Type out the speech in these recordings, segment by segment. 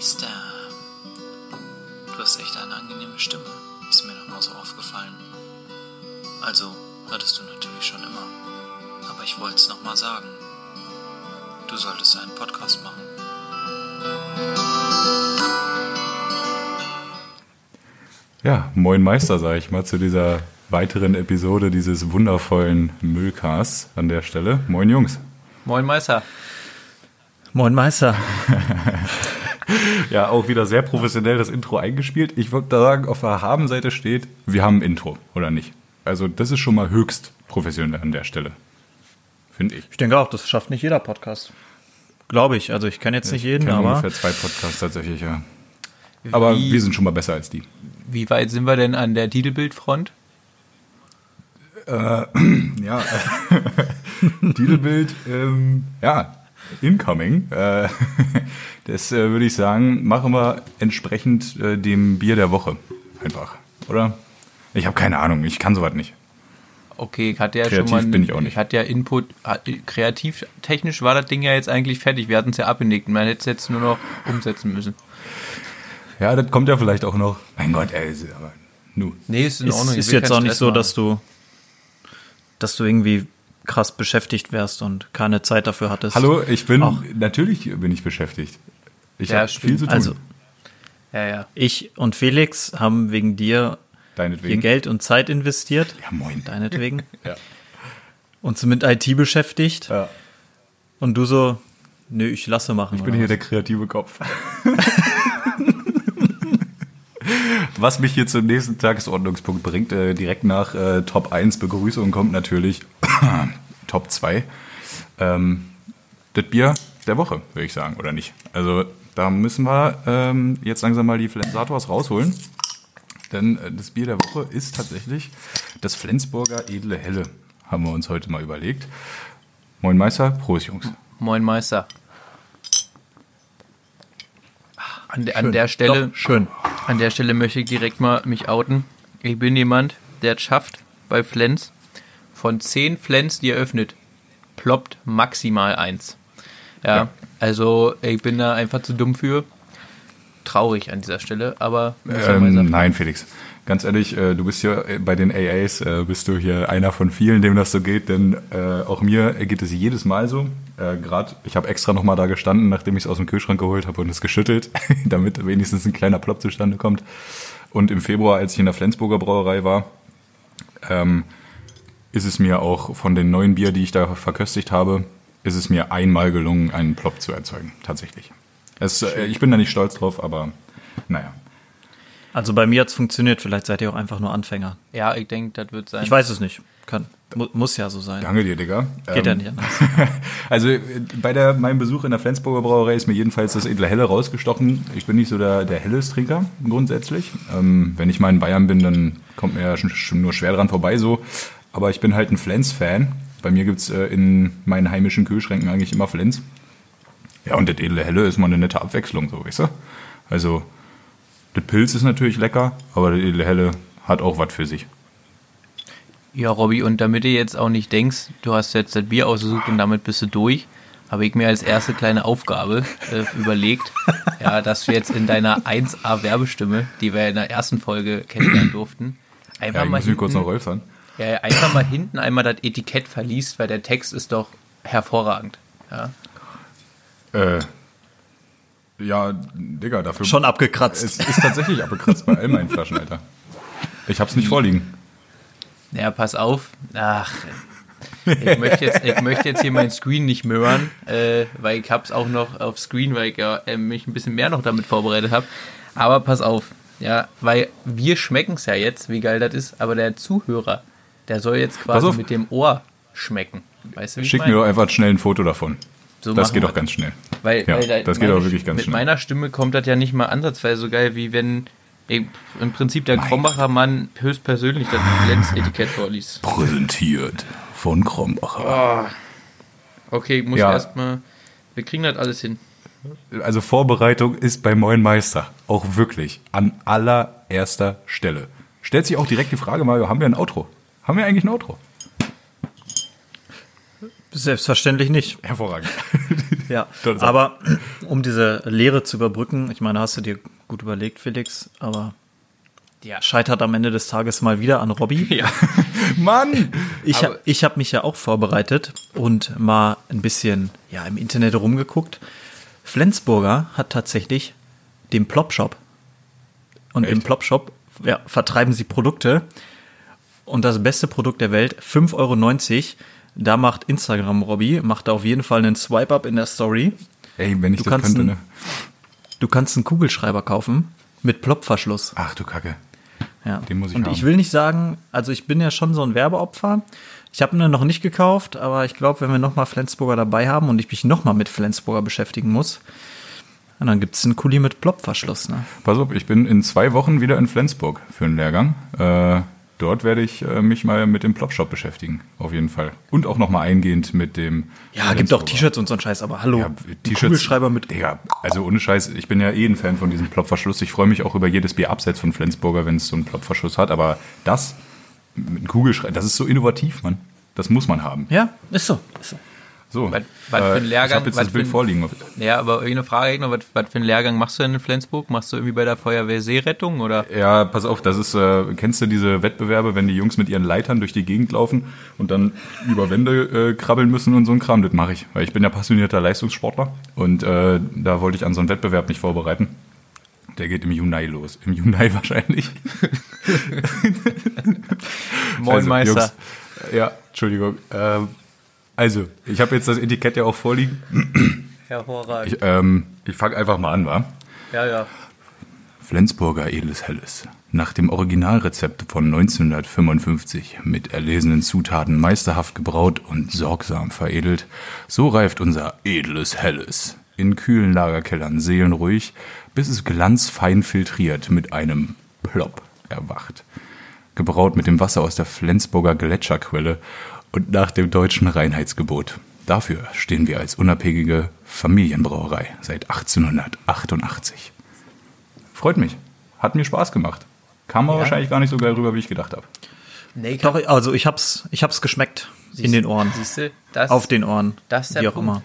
Meister. Du hast echt eine angenehme Stimme, ist mir nochmal so aufgefallen. Also, hattest du natürlich schon immer. Aber ich wollte es nochmal sagen. Du solltest einen Podcast machen. Ja, moin Meister, sage ich mal, zu dieser weiteren Episode dieses wundervollen Müllcasts an der Stelle. Moin Jungs. Moin Meister. Moin Meister. Ja, auch wieder sehr professionell das Intro eingespielt. Ich würde sagen, auf der Habenseite steht, wir haben ein Intro, oder nicht? Also das ist schon mal höchst professionell an der Stelle. Finde ich. Ich denke auch, das schafft nicht jeder Podcast. Glaube ich. Also ich kenne jetzt nicht jeden, aber ungefähr zwei Podcasts tatsächlich, ja. Aber Wie- wir sind schon mal besser als die. Wie weit sind wir denn an der Titelbildfront? Ja, Titelbild, ähm, ja, incoming. Äh, das äh, würde ich sagen, machen wir entsprechend äh, dem Bier der Woche. Einfach, oder? Ich habe keine Ahnung, ich kann sowas nicht. Okay, ich hatte ja Kreativ schon mal. bin ich auch nicht. Ich hatte ja Input. hat- Kreativtechnisch war das Ding ja jetzt eigentlich fertig. Wir hatten es ja abgenickt. Man hätte es jetzt nur noch umsetzen müssen. Ja, das kommt ja vielleicht auch noch. Mein Gott, ey, ist- aber nu. Nee, ist in ist, Ordnung. ist will jetzt auch nicht Stress so, machen. dass du, dass du irgendwie krass beschäftigt wärst und keine Zeit dafür hattest. Hallo, ich bin, Ach. natürlich bin ich beschäftigt. Ich Ja, habe viel zu tun. Also Ja, ja. ich und Felix haben wegen dir hier Deinetwegen. Geld und Zeit investiert. Ja, moin. Deinetwegen. Ja. Uns mit IT beschäftigt. Ja. Und du so, nö, ich lasse machen. Ich bin hier was? der kreative Kopf. Was mich hier zum nächsten Tagesordnungspunkt bringt, äh, direkt nach äh, Top 1 Begrüßung kommt natürlich Top 2. Ähm, das Bier der Woche, würde ich sagen, oder nicht? Also da müssen wir ähm, jetzt langsam mal die Flensators rausholen. Denn äh, das Bier der Woche ist tatsächlich das Flensburger Edle Helle. Haben wir uns heute mal überlegt. Moin Meister, Prost Jungs. Moin Meister. An, der an der Stelle. Doch, schön. An der Stelle möchte ich direkt mal mich outen. Ich bin jemand, der es schafft, bei Flens von 10 Flens, die er öffnet, ploppt maximal eins. Ja, Ja. also ich bin da einfach zu dumm für. Traurig an dieser Stelle, aber Ähm, nein, Felix. Ganz ehrlich, äh, du bist hier äh, bei den AAs, äh, bist du hier einer von vielen, dem das so geht, denn auch mir geht es jedes Mal so. Gerade, ich habe extra nochmal da gestanden, nachdem ich es aus dem Kühlschrank geholt habe und es geschüttelt, damit wenigstens ein kleiner Plop zustande kommt. Und im Februar, als ich in der Flensburger Brauerei war, ähm, ist es mir auch von den neuen Bier, die ich da verköstigt habe, ist es mir einmal gelungen, einen Plop zu erzeugen, tatsächlich. Es, ich bin da nicht stolz drauf, aber naja. Also bei mir hat's funktioniert. Vielleicht seid ihr auch einfach nur Anfänger. Ja, ich denke, das wird sein. Ich weiß es nicht. Kann, mu muss ja so sein. Danke dir, Digga. Geht ja Ähm, nicht anders. Also äh, bei der, meinem Besuch in der Flensburger Brauerei ist mir jedenfalls das edle Helle rausgestochen. Ich bin nicht so der, der Helles-Trinker grundsätzlich. Ähm, wenn ich mal in Bayern bin, dann kommt mir ja schon, schon nur schwer dran vorbei so. Aber ich bin halt ein Flens-Fan. Bei mir gibt's äh, in meinen heimischen Kühlschränken eigentlich immer Flens. Ja, und das edle Helle ist mal eine nette Abwechslung, so, weißt du? Also, das Pilz ist natürlich lecker, aber edle Helle hat auch was für sich. Ja, Robby, und damit du jetzt auch nicht denkst, du hast jetzt das Bier ausgesucht und damit bist du durch, habe ich mir als erste kleine Aufgabe äh, überlegt, ja, dass du jetzt in deiner 1A-Werbestimme, die wir in der ersten Folge kennenlernen durften, einfach, Ja, ich mal, muss mich kurz noch hinten, räuspern. ja, einfach mal hinten einmal das Etikett verliest, weil der Text ist doch hervorragend. Ja. Äh, ja, Digga, dafür. Schon abgekratzt. Es ist tatsächlich abgekratzt bei all meinen Flaschen, Alter. Ich hab's nicht vorliegen. Ja, pass auf. Ach, ich möchte jetzt, ich möchte jetzt hier meinen Screen nicht möhren, äh, weil ich hab's auch noch auf Screen, weil ich ja, äh, mich ein bisschen mehr noch damit vorbereitet habe. Aber pass auf, ja, weil wir schmecken's ja jetzt, wie geil das ist, aber der Zuhörer, der soll jetzt quasi mit dem Ohr schmecken. Weißt du, wie ich Schick mir doch einfach schnell ein Foto davon. So das geht doch ganz schnell. Weil, Ja, weil da- das geht auch wirklich ganz Mit schnell. meiner Stimme kommt das ja nicht mal ansatzweise so geil, wie wenn im Prinzip der Mein Krombacher Mann höchstpersönlich das Lenz-Etikett vorliest. Präsentiert von Krombacher. Okay, ich muss Ja. erstmal. Wir kriegen das alles hin. Also Vorbereitung ist bei Moin Meister auch wirklich an allererster Stelle. Stellt sich auch direkt die Frage, Mario, haben wir ein Outro? Haben wir eigentlich ein Outro? Selbstverständlich nicht. Hervorragend. Ja, aber um diese Lehre zu überbrücken, ich meine, hast du dir gut überlegt, Felix, aber Ja. scheitert am Ende des Tages mal wieder an Robby. Ja. Mann! Ich, Aber- hab- ich habe mich ja auch vorbereitet und mal ein bisschen ja, im Internet rumgeguckt. Flensburger hat tatsächlich den Plop-Shop. Und im Echt? Plop-Shop ja, vertreiben sie Produkte. Und das beste Produkt der Welt, 5,90 Euro. Da macht Instagram Robby, macht da auf jeden Fall einen Swipe-Up in der Story. Ey, wenn ich Du das kannst könnte, ein- ne? Du kannst einen Kugelschreiber kaufen mit Plop-Verschluss. Ach du Kacke. Ja. Den muss ich Und haben. ich will nicht sagen, also ich bin ja schon so ein Werbeopfer. Ich habe ihn noch nicht gekauft, aber ich glaube, wenn wir nochmal Flensburger dabei haben und ich mich nochmal mit Flensburger beschäftigen muss, dann gibt es einen Kuli mit Plopverschluss. Ne? Pass auf, ich bin in zwei Wochen wieder in Flensburg für einen Lehrgang. Äh, dort werde ich äh, mich mal mit dem Plopshop beschäftigen, auf jeden Fall. Und auch nochmal eingehend mit dem. Ja, gibt auch. T-Shirts und so ein Scheiß, aber hallo, Ja, T-Shirts. Kugelschreiber mit Digga, also ohne Scheiß, ich bin ja eh ein Fan von diesem Plopverschluss. Ich freue mich auch über jedes Bier abseits von Flensburger, wenn es so einen Plopverschluss hat. Aber das mit einem Kugelschreiber, das ist so innovativ, Mann. Das muss man haben. Ja, ist so. Ist so. So, Was- was für ein ich Lehrgang, habe jetzt das Bild ein- vorliegen. Ja, aber irgendeine Frage was, was für einen Lehrgang machst du denn in Flensburg? Machst du irgendwie bei der Feuerwehr Seerettung oder? Ja, pass auf, das ist, äh, kennst du diese Wettbewerbe, wenn die Jungs mit ihren Leitern durch die Gegend laufen und dann über Wände äh, krabbeln müssen und so ein Kram, das mache ich. Weil ich bin ja passionierter Leistungssportler und äh, da wollte ich an so einen Wettbewerb mich vorbereiten. Der geht im Juni los. Im Juni wahrscheinlich. Moin Also, Meister. Jungs, ja, Entschuldigung. Ähm, also, ich habe jetzt das Etikett ja auch vorliegen. Hervorragend. Ich, ähm, ich fange einfach mal an, wa? Ja, ja. Flensburger Edles Helles. Nach dem Originalrezept von 1955 mit erlesenen Zutaten meisterhaft gebraut und sorgsam veredelt, so reift unser edles Helles in kühlen Lagerkellern seelenruhig, bis es glanzfein filtriert mit einem Plop erwacht. Gebraut mit dem Wasser aus der Flensburger Gletscherquelle und nach dem deutschen Reinheitsgebot. Dafür stehen wir als unabhängige Familienbrauerei seit 1888. Freut mich. Hat mir Spaß gemacht. Kam aber Ja. wahrscheinlich gar nicht so geil rüber, wie ich gedacht habe. Nee, Doch, also ich hab's, ich hab's geschmeckt in den Ohren, Siehst du, das, auf den Ohren, das ist der wie auch Punkt. immer.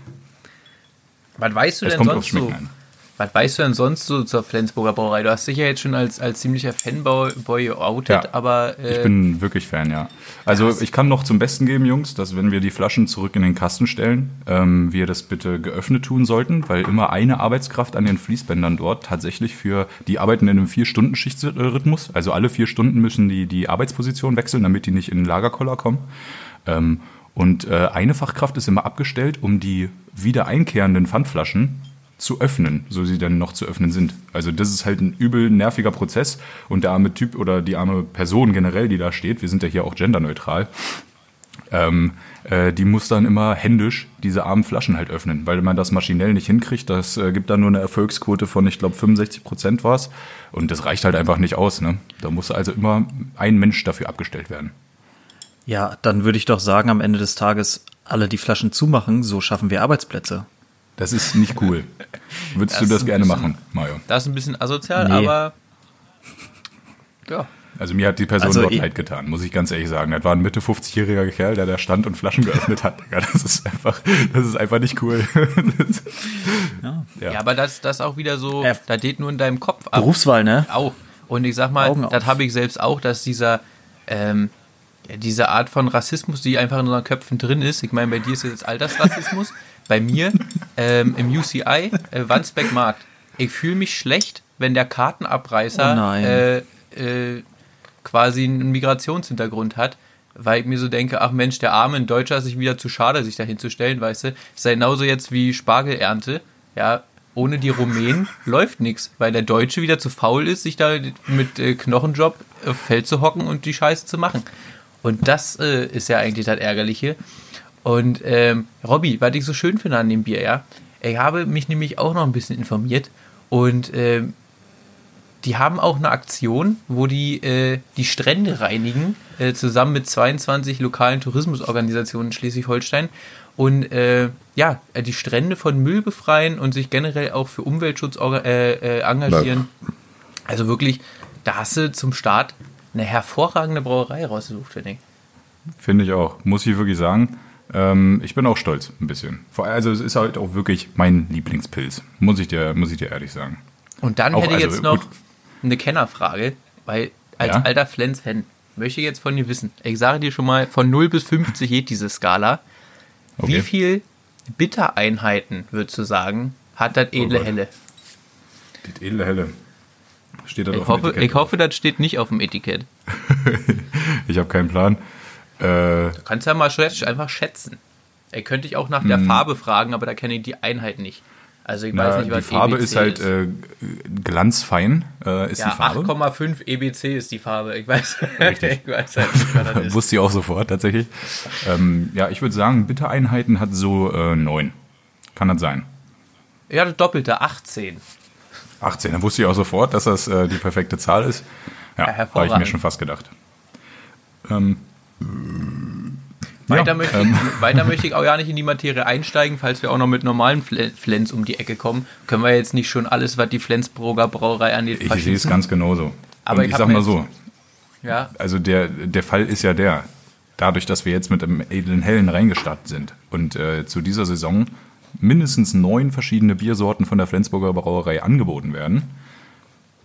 Was weißt du Es denn kommt sonst so? an. Was weißt du denn sonst so zur Flensburger Brauerei? Du hast dich ja jetzt schon als, als ziemlicher Fanboy Boy geoutet, Ja, aber äh, Ich bin wirklich Fan, ja. Also ich kann noch zum Besten geben, Jungs, dass wenn wir die Flaschen zurück in den Kasten stellen, ähm, wir das bitte geöffnet tun sollten, weil immer eine Arbeitskraft an den Fließbändern dort tatsächlich für, die arbeiten in einem Vier-Stunden-Schichtsrhythmus, also alle vier Stunden müssen die die Arbeitsposition wechseln, damit die nicht in den Lagerkoller kommen. Ähm, und äh, eine Fachkraft ist immer abgestellt, um die wieder einkehrenden Pfandflaschen zu öffnen, so sie dann noch zu öffnen sind. Also das ist halt ein übel nerviger Prozess und der arme Typ oder die arme Person generell, die da steht, wir sind ja hier auch genderneutral, ähm, äh, die muss dann immer händisch diese armen Flaschen halt öffnen, weil man das maschinell nicht hinkriegt. Das äh, gibt dann nur eine Erfolgsquote von, ich glaube, 65 Prozent war es. Und das reicht halt einfach nicht aus. Ne? Da muss also immer ein Mensch dafür abgestellt werden. Ja, dann würde ich doch sagen, am Ende des Tages alle die Flaschen zumachen, so schaffen wir Arbeitsplätze. Das ist nicht cool. Würdest Das du das gerne bisschen- machen, Mario? das ist ein bisschen asozial, Nee. aber ja. Also mir hat die Person Also dort leid getan, muss ich ganz ehrlich sagen. Das war ein Mitte 50-jähriger Kerl, der da stand und Flaschen geöffnet hat. Das ist einfach, das ist einfach nicht cool. Ja. Ja. Ja, aber das, das auch wieder so, Ja. da geht nur in deinem Kopf ab. Berufswahl, ne? Auch. Und ich sag mal, Augen das habe ich selbst auch, dass dieser, ähm, diese Art von Rassismus, die einfach in unseren Köpfen drin ist, ich meine, bei dir ist es jetzt Altersrassismus, bei mir ähm, im UCI, äh, Wandsbeck Markt. Ich fühle mich schlecht, wenn der Kartenabreißer Oh äh, äh, quasi einen Migrationshintergrund hat, weil ich mir so denke, ach Mensch, der arme ein Deutscher ist sich wieder zu schade, sich dahin zu stellen, weißt du. Ist ja genauso jetzt wie Spargelernte. Ja, ohne die Rumänen läuft nichts, weil der Deutsche wieder zu faul ist, sich da mit äh, Knochenjob auf Feld zu hocken und die Scheiße zu machen. Und das äh, ist ja eigentlich das Ärgerliche. Und ähm, Robby, was ich so schön finde an dem Bier, ja, ich habe mich nämlich auch noch ein bisschen informiert und ähm, die haben auch eine Aktion, wo die äh, die Strände reinigen, äh, zusammen mit 22 lokalen Tourismusorganisationen in Schleswig-Holstein und äh, ja, die Strände von Müll befreien und sich generell auch für Umweltschutz äh, äh, engagieren. Also wirklich, da hast du zum Start eine hervorragende Brauerei rausgesucht, finde ich. Finde ich auch. Muss ich wirklich sagen. Ähm, ich bin auch stolz, ein bisschen. Vor- Also es ist halt auch wirklich mein Lieblingspilz, muss ich dir, muss ich dir ehrlich sagen. Und dann Auch, hätte ich also, jetzt noch gut. eine Kennerfrage, weil als Ja? alter Flens-Fan möchte ich jetzt von dir wissen. Ich sage dir schon mal, von 0 bis 50 geht diese Skala. Wie Okay. viel Bittereinheiten, würdest du sagen, hat das edle Oh. Helle? Die edle Helle. Steht da Ich auf dem hoffe, Etikett ich hoffe, das steht nicht auf dem Etikett. Ich habe keinen Plan. Äh, Du kannst ja mal einfach schätzen. Er könnte ich auch nach der Farbe fragen, aber da kenne ich die Einheit nicht. Also ich Hm. na, weiß nicht, die was Farbe EBC ist halt äh, glanzfein, äh, ist ja, die Farbe. 8,5 EBC ist die Farbe. Ich weiß, Richtig. ich weiß halt nicht, was das ist. Wusste ich auch sofort, tatsächlich. Ähm, ja, ich würde sagen, Bittereinheiten hat so äh, 9. Kann das sein? Ja, das Doppelte, 18. 18. Dann wusste ich auch sofort, dass das äh, die perfekte Zahl ist. Ja, Ja, habe ich mir schon fast gedacht. Ähm, Weiter, ja, möchte ähm, ich, weiter möchte ich auch ja nicht in die Materie einsteigen, falls wir auch noch mit normalen Fle- Flens um die Ecke kommen. Können wir jetzt nicht schon alles, was die Flensburger Brauerei angeht, ich sehe es ganz genauso. Aber Und ich ich sag mal so, Ja, also der, der Fall ist ja der, dadurch, dass wir jetzt mit einem edlen Hellen reingestartet sind und äh, zu dieser Saison mindestens neun verschiedene Biersorten von der Flensburger Brauerei angeboten werden,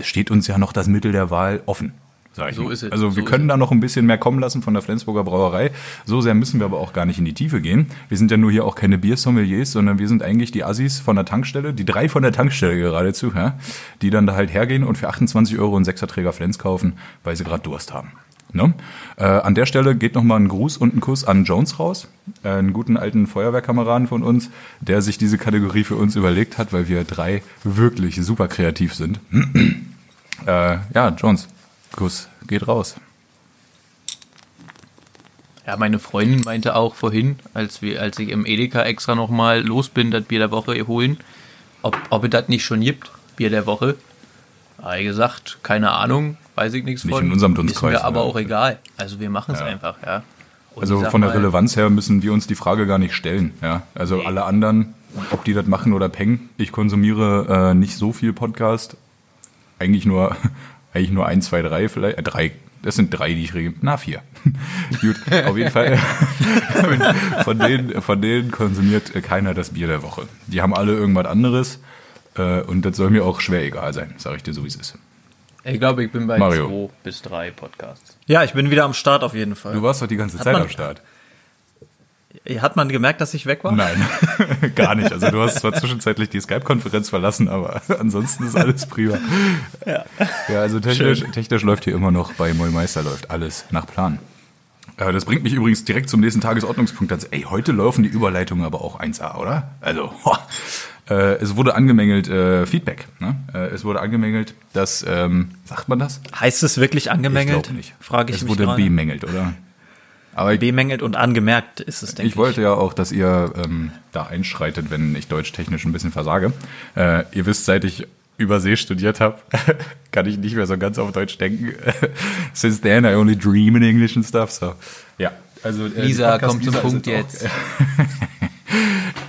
steht uns ja noch das Mittel der Wahl offen. Sag ich So mal. ist es, Also wir so können da noch ein bisschen mehr kommen lassen von der Flensburger Brauerei. So sehr müssen wir aber auch gar nicht in die Tiefe gehen. Wir sind ja nur hier auch keine Biersommeliers, sondern wir sind eigentlich die Assis von der Tankstelle, die drei von der Tankstelle geradezu, ja, die dann da halt hergehen und für 28 Euro einen Sechserträger Flens kaufen, weil sie gerade Durst haben. Ne? Äh, an der Stelle geht nochmal ein Gruß und ein Kuss an Jones raus, äh, einen guten alten Feuerwehrkameraden von uns, der sich diese Kategorie für uns überlegt hat, weil wir drei wirklich super kreativ sind. äh, ja, Jones, Kuss geht raus. ja, meine Freundin meinte auch vorhin, als, wir, als ich im Edeka extra nochmal los bin, das Bier der Woche holen, ob, ob es das nicht schon gibt, Bier der Woche. Habe ich gesagt, keine Ahnung, weiß ich nichts Nicht von. in unserem Ist Dunstkreis, mir aber ja. auch egal. Also wir machen es einfach, ja. Und Also von der mal, Relevanz her müssen wir uns die Frage gar nicht stellen. Ja? Also alle anderen, ob die das machen oder peng, ich konsumiere äh, nicht so viel Podcast. Eigentlich nur, eigentlich nur ein, zwei, drei vielleicht. Äh, drei. Das sind drei, die ich regel. Na, vier. Gut, auf jeden Fall. von, denen, von denen konsumiert äh, keiner das Bier der Woche. Die haben alle irgendwas anderes. Äh, und das soll mir auch schwer egal sein, sage ich dir so, wie es ist. Ich glaube, ich bin bei Mario. zwei bis drei Podcasts. Ja, ich bin wieder am Start auf jeden Fall. Du warst doch die ganze Hat Zeit am Start. Hat man gemerkt, dass ich weg war? Nein, gar nicht. Also du hast zwar zwischenzeitlich die Skype-Konferenz verlassen, aber ansonsten ist alles prima. Ja, also technisch, technisch läuft hier immer noch bei Moll Meister läuft alles nach Plan. Äh, Das bringt mich übrigens direkt zum nächsten Tagesordnungspunkt. Also, ey, heute laufen die Überleitungen aber auch 1A, oder? Also, ho. Äh, es wurde angemängelt, äh, Feedback. Ne? Äh, es wurde angemängelt, dass, ähm, sagt man das? Heißt es wirklich angemängelt? Ich glaube nicht. Frage ich es mich wurde gerade. bemängelt, oder? Aber ich, Bemängelt und angemerkt ist es, denke ich. ich wollte ja auch, dass ihr ähm, da einschreitet, wenn ich deutsch-technisch ein bisschen versage. Äh, ihr wisst, seit ich Übersee studiert habe, kann ich nicht mehr so ganz auf Deutsch denken. Since then, I only dream in English and stuff. So, ja. Also, äh, Lisa, Podcast- komm zum Punkt jetzt.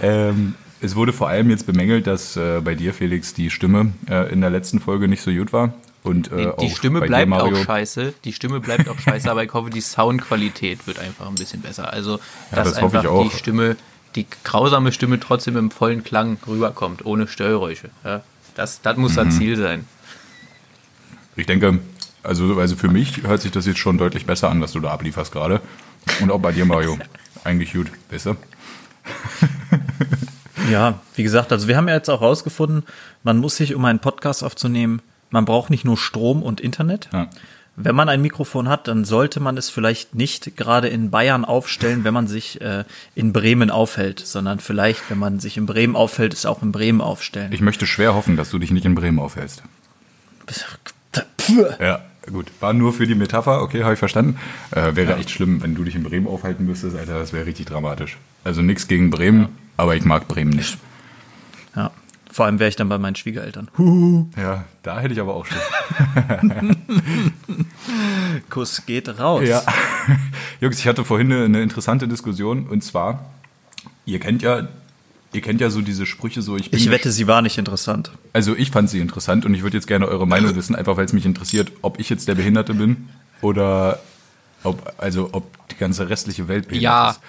Ähm, es wurde vor allem jetzt bemängelt, dass äh, bei dir, Felix, die Stimme äh, in der letzten Folge nicht so gut war. Und, äh, Die, die auch Stimme bleibt dir, Mario. auch scheiße. Die Stimme bleibt auch scheiße, aber ich hoffe, die Soundqualität wird einfach ein bisschen besser. Also, dass das hoffe ich einfach auch. die Stimme, die grausame Stimme trotzdem im vollen Klang rüberkommt, ohne Störgeräusche. Ja, das, das muss Mhm. das Ziel sein. Ich denke, also, also für mich hört sich das jetzt schon deutlich besser an, was du da ablieferst gerade. Und auch bei dir, Mario. Eigentlich gut, weißt du? Ja, wie gesagt, also wir haben ja jetzt auch rausgefunden, man muss sich, um einen Podcast aufzunehmen, man braucht nicht nur Strom und Internet. Ja. Wenn man ein Mikrofon hat, dann sollte man es vielleicht nicht gerade in Bayern aufstellen, wenn man sich äh, in Bremen aufhält, sondern vielleicht, wenn man sich in Bremen aufhält, es auch in Bremen aufstellen. Ich möchte schwer hoffen, dass du dich nicht in Bremen aufhältst. Ja, gut. War nur für die Metapher, okay, habe ich verstanden. Äh, wäre echt schlimm, wenn du dich in Bremen aufhalten müsstest, Alter, das wäre richtig dramatisch. Also nichts gegen Bremen, aber ich mag Bremen nicht. Ja. Vor allem wäre ich dann bei meinen Schwiegereltern. Huhu. Ja, da hätte ich aber auch Schiss. Kuss geht raus. Ja. Jungs, ich hatte vorhin eine, eine interessante Diskussion und zwar, ihr kennt ja, ihr kennt ja so diese Sprüche so, ich bin Ich wette, sie war nicht interessant. Also ich fand sie interessant und ich würde jetzt gerne eure Meinung wissen, einfach weil es mich interessiert, ob ich jetzt der Behinderte bin oder ob, also ob die ganze restliche Welt behindert Ja. ist.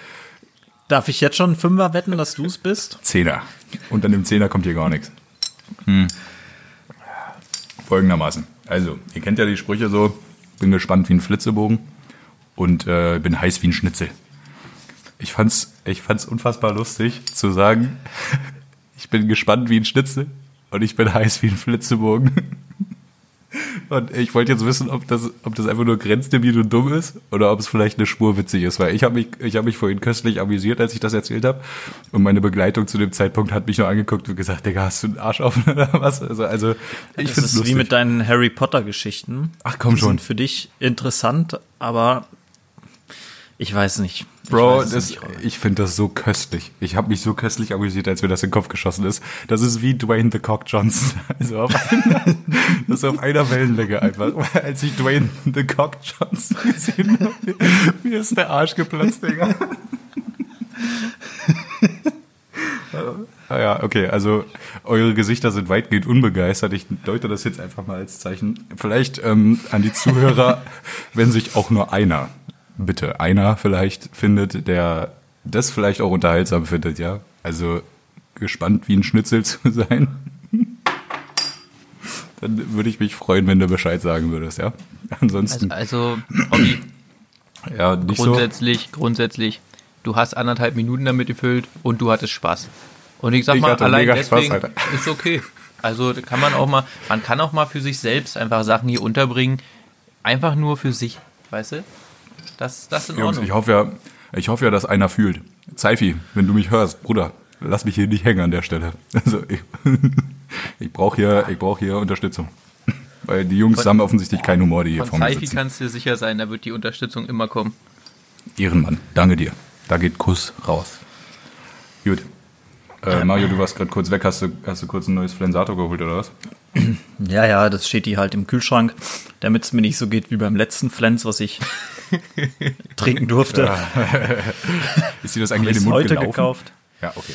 Darf ich jetzt schon einen Fünfer wetten, dass du es bist? Zehner. Unter dem Zehner kommt hier gar nichts. Hm. Folgendermaßen. Also, ihr kennt ja die Sprüche so, bin gespannt wie ein Flitzebogen und äh, bin heiß wie ein Schnitzel. Ich fand's, ich fand's unfassbar lustig zu sagen, ich bin gespannt wie ein Schnitzel und ich bin heiß wie ein Flitzebogen. Und ich wollte jetzt wissen, ob das, ob das einfach nur grenzdebil und dumm ist oder ob es vielleicht eine Spur witzig ist, weil ich habe mich, ich habe mich vorhin köstlich amüsiert, als ich das erzählt habe. Und meine Begleitung zu dem Zeitpunkt hat mich nur angeguckt und gesagt, Digga, hast du einen Arsch offen oder was? Also, also ich finde ist lustig. wie mit deinen Harry Potter Geschichten. Ach, komm Die schon. Sind für dich interessant, aber ich weiß nicht. Ich Bro, weiß das, nicht, ich finde das so köstlich. Ich habe mich so köstlich amüsiert, als mir das in den Kopf geschossen ist. Das ist wie Dwayne The Cock Johnson. Also auf einer, das ist auf einer Wellenlänge einfach. Als ich Dwayne The Cock Johnson gesehen habe, mir ist der Arsch geplatzt, Digga. Ah ja, okay, also eure Gesichter sind weitgehend unbegeistert. Ich deute das jetzt einfach mal als Zeichen. Vielleicht ähm, an die Zuhörer, wenn sich auch nur einer, bitte einer vielleicht findet, der das vielleicht auch unterhaltsam findet, ja. Also gespannt wie ein Schnitzel zu sein. Dann würde ich mich freuen, wenn du Bescheid sagen würdest, ja. Ansonsten, Also, Robby, ja, nicht so. grundsätzlich, grundsätzlich, du hast anderthalb Minuten damit gefüllt und du hattest Spaß. Und ich sag Ich mal, hatte allein mega Spaß, deswegen Alter. ist okay. Also kann man auch mal, man kann auch mal für sich selbst einfach Sachen hier unterbringen, einfach nur für sich, weißt du? Das, das ist in Jungs, Ordnung. ich hoffe ja, ich hoffe ja, dass einer fühlt. Zeifi, wenn du mich hörst, Bruder, lass mich hier nicht hängen an der Stelle. Also ich, ich brauche hier, ich brauche hier Unterstützung. Weil die Jungs Von- haben offensichtlich keinen Humor, die hier vor mir Seifi sitzen. kannst du dir sicher sein, da wird die Unterstützung immer kommen. Ehrenmann, danke dir. Da geht Kuss raus. Gut. Äh, Mario, du warst gerade kurz weg. Hast du, hast du kurz ein neues Flensato geholt oder was? Ja, ja, das steht die halt im Kühlschrank, damit es mir nicht so geht wie beim letzten Flens, was ich trinken durfte. Ist dir das eigentlich in den Mund heute gelaufen? gekauft. Ja, okay.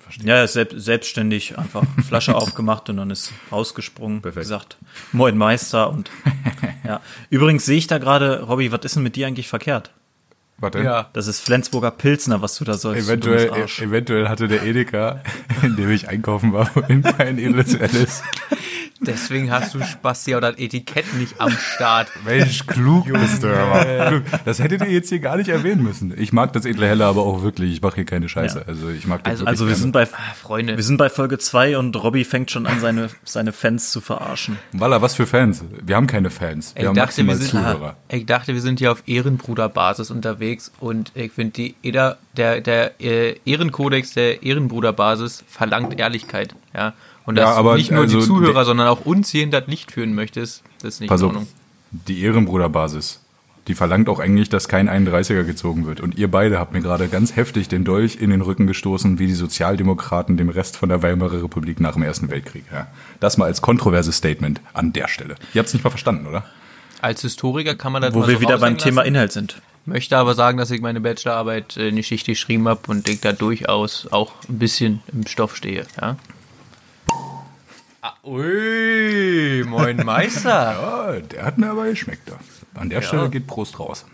Verstehe. Ja, ist selbst, selbstständig einfach Flasche aufgemacht und dann ist rausgesprungen, Perfekt. gesagt, Moin Meister und ja. Übrigens sehe ich da gerade, Robby, was ist denn mit dir eigentlich verkehrt? Warte. Das ist Flensburger Pilzner, was du da sollst. Eventuell, eventuell hatte der Edeka, in dem ich einkaufen war, vorhin kein edles Alice. Deswegen hast du Spasti oder das Etikett nicht am Start. Mensch, klug bist du. aber. Klug. Das hättet ihr jetzt hier gar nicht erwähnen müssen. Ich mag das edle Helle aber auch wirklich. Ich mache hier keine Scheiße. Ja. Also ich mag das Also- Also wir gerne. sind bei Ah, Freunde. wir sind bei Folge 2 und Robby fängt schon an, seine, seine Fans zu verarschen. Walla, was für Fans? Wir haben keine Fans. Wir Ich haben dachte, wir sind, Zuhörer. ich dachte, wir sind hier auf Ehrenbruderbasis unterwegs und ich finde, die Eder, der, der äh, Ehrenkodex der Ehrenbruderbasis verlangt Ehrlichkeit. Ja? Und Ja, dass aber du nicht nur also die Zuhörer, der- sondern auch uns hier in das Licht führen möchtest, das ist nicht Pass in auf, Ordnung. die Ehrenbruderbasis, die verlangt auch eigentlich, dass kein 31er gezogen wird. Und ihr beide habt mir gerade ganz heftig den Dolch in den Rücken gestoßen, wie die Sozialdemokraten dem Rest von der Weimarer Republik nach dem Ersten Weltkrieg. Ja. Das mal als kontroverses Statement an der Stelle. Ihr habt es nicht mal verstanden, oder? Als Historiker kann man das Wo mal wir so wieder beim raushängen Thema lassen. Inhalt sind. Möchte aber sagen, dass ich meine Bachelorarbeit äh, in Geschichte geschrieben habe und ich da durchaus auch ein bisschen im Stoff stehe. Ja? Ah, ui, moin Meister. Ja, der hat mir aber geschmeckt. Da. An der Stelle geht Prost raus.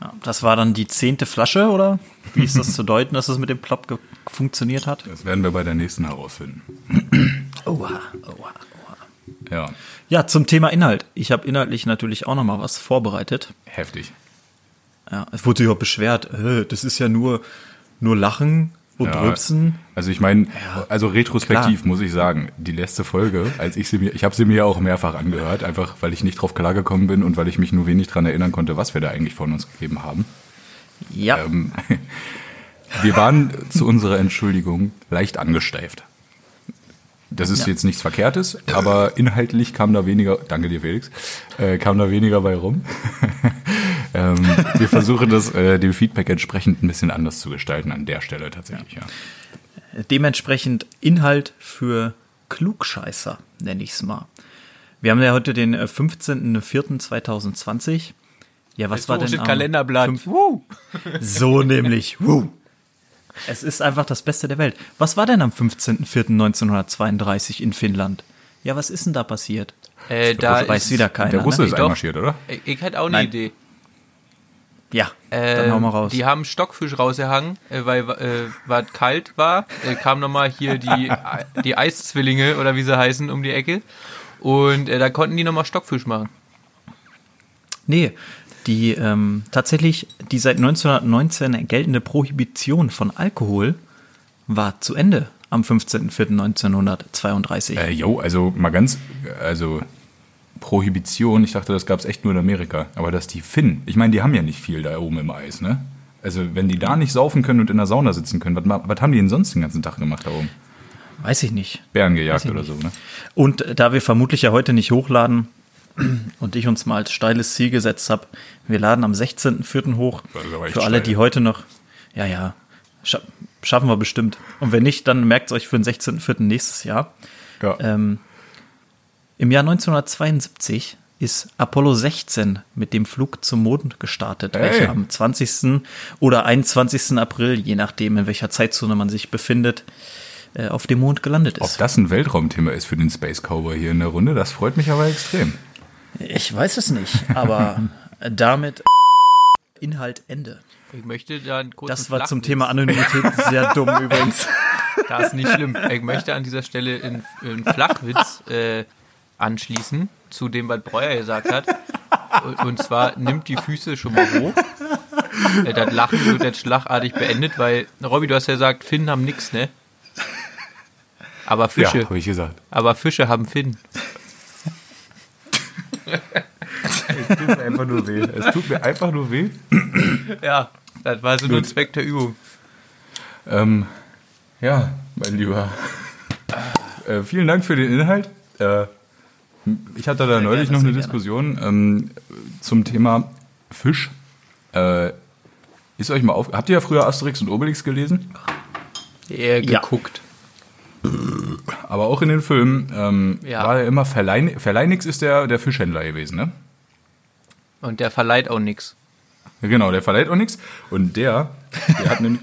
Ja, das war dann die zehnte Flasche, oder? Wie ist das zu deuten, dass das mit dem Plop funktioniert hat? Das werden wir bei der nächsten herausfinden. Oha, oha. Ja, Ja, zum Thema Inhalt. Ich habe inhaltlich natürlich auch noch mal was vorbereitet. heftig. Ja, es wurde sich auch beschwert, äh, das ist ja nur, nur Lachen und Ja, Rülpsen. Also ich meine, also retrospektiv klar. muss ich sagen, die letzte Folge, als ich sie mir, ich habe sie mir ja auch mehrfach angehört, einfach weil ich nicht drauf klargekommen bin und weil ich mich nur wenig dran erinnern konnte, was wir da eigentlich von uns gegeben haben. Ja, Ähm, wir waren zu unserer Entschuldigung leicht angesteift. Das ist Ja. jetzt nichts Verkehrtes, aber inhaltlich kam da weniger, danke dir Felix, äh, kam da weniger bei rum. ähm, wir versuchen das äh, dem Feedback entsprechend ein bisschen anders zu gestalten an der Stelle tatsächlich, ja. dementsprechend Inhalt für Klugscheißer, nenne ich es mal. Wir haben ja heute den äh, 15.04.2020. Ja, was war denn am Kalenderblatt. fünf- So nämlich. Woo. Es ist einfach das Beste der Welt. Was war denn am 15.04.1932 in Finnland? Ja, was ist denn da passiert? Äh, da weiß ist, wieder keiner. Der Russe ne? ist einmarschiert, oder? Ich, ich hätte auch eine. Idee. Ja, Ähm, hau mal raus. Die haben Stockfisch rausgehangen, äh, weil äh, was kalt war. Äh, kam nochmal hier die, die Eiszwillinge oder wie sie heißen um die Ecke. Und äh, da konnten die nochmal Stockfisch machen. Nee, die ähm, tatsächlich die seit 1919 geltende Prohibition von Alkohol war zu Ende am 15.04.1932. Äh, jo, also mal ganz, also Prohibition, ich dachte, das gab es echt nur in Amerika. Aber dass die Finnen, ich meine, die haben ja nicht viel da oben im Eis, ne? Also wenn die da nicht saufen können und in der Sauna sitzen können, was, was haben die denn sonst den ganzen Tag gemacht da oben? Weiß ich nicht. Bären gejagt oder nicht. so, ne? Und äh, da wir vermutlich ja heute nicht hochladen und ich uns mal als steiles Ziel gesetzt habe, wir laden am 16.04. hoch. Für alle, steil. die heute noch, ja, ja, scha schaffen wir bestimmt. Und wenn nicht, dann merkt es euch für den 16.04. nächstes Jahr. Ja. Ähm, Im Jahr 1972 ist Apollo 16 mit dem Flug zum Mond gestartet, Hey. welcher am 20. oder 21. April, je nachdem, in welcher Zeitzone man sich befindet, äh, auf dem Mond gelandet Ob ist. das ein Weltraumthema ist für den Space Cowboy hier in der Runde, das freut mich aber extrem. Ich weiß es nicht, aber damit Inhalt Ende. Ich möchte da einen kurzen Das war zum. Thema Anonymität sehr dumm übrigens. Das ist nicht schlimm. Ich möchte an dieser Stelle einen, einen Flachwitz äh, anschließen zu dem, was Breuer gesagt hat. Und, zwar nimmt die Füße schon mal hoch. Äh, das Lachen wird jetzt schlagartig beendet, weil, Robby, du hast ja gesagt, Finnen haben nix, ne? Aber Fische, Ja, habe ich gesagt. aber Fische haben Finnen. Es tut mir einfach nur weh. Es tut mir einfach nur weh. Ja, das war so nur Zweck der Übung. Ähm, ja, mein Lieber. Äh, vielen Dank für den Inhalt. Äh, ich hatte da neulich noch eine. Diskussion ähm, zum Thema Fisch. Äh, ist euch mal auf. Habt ihr ja früher Asterix und Obelix gelesen? Eher Ja. geguckt. Aber auch in den Filmen ähm, Ja. war ja immer Verlein Verleinix ist der, der Fischhändler gewesen, ne? Und der verleiht auch nix. Ja, genau, der verleiht auch nichts. Und der, der hat, nämlich,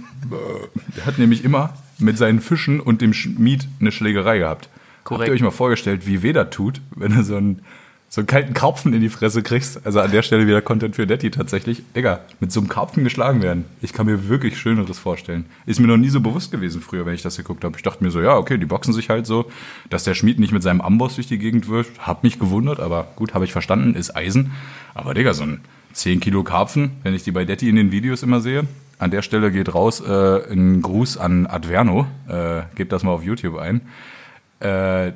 der hat nämlich immer mit seinen Fischen und dem Schmied eine Schlägerei gehabt. Korrekt. Habt ihr euch mal vorgestellt, wie weh das tut, wenn du so einen, so einen kalten Karpfen in die Fresse kriegst? Also an der Stelle wieder Content für Detti tatsächlich. Digga, mit so einem Karpfen geschlagen werden. Ich kann mir wirklich Schöneres vorstellen. Ist mir noch nie so bewusst gewesen früher, wenn ich das geguckt habe. Ich dachte mir so, ja, okay, die boxen sich halt so. Dass der Schmied nicht mit seinem Amboss durch die Gegend wirft, hat mich gewundert, aber gut, habe ich verstanden, ist Eisen. Aber Digga, so ein 10 Kilo Karpfen, wenn ich die bei Detti in den Videos immer sehe. An der Stelle geht raus äh, ein Gruß an Adverno. Äh, gebt das mal auf YouTube ein. Äh,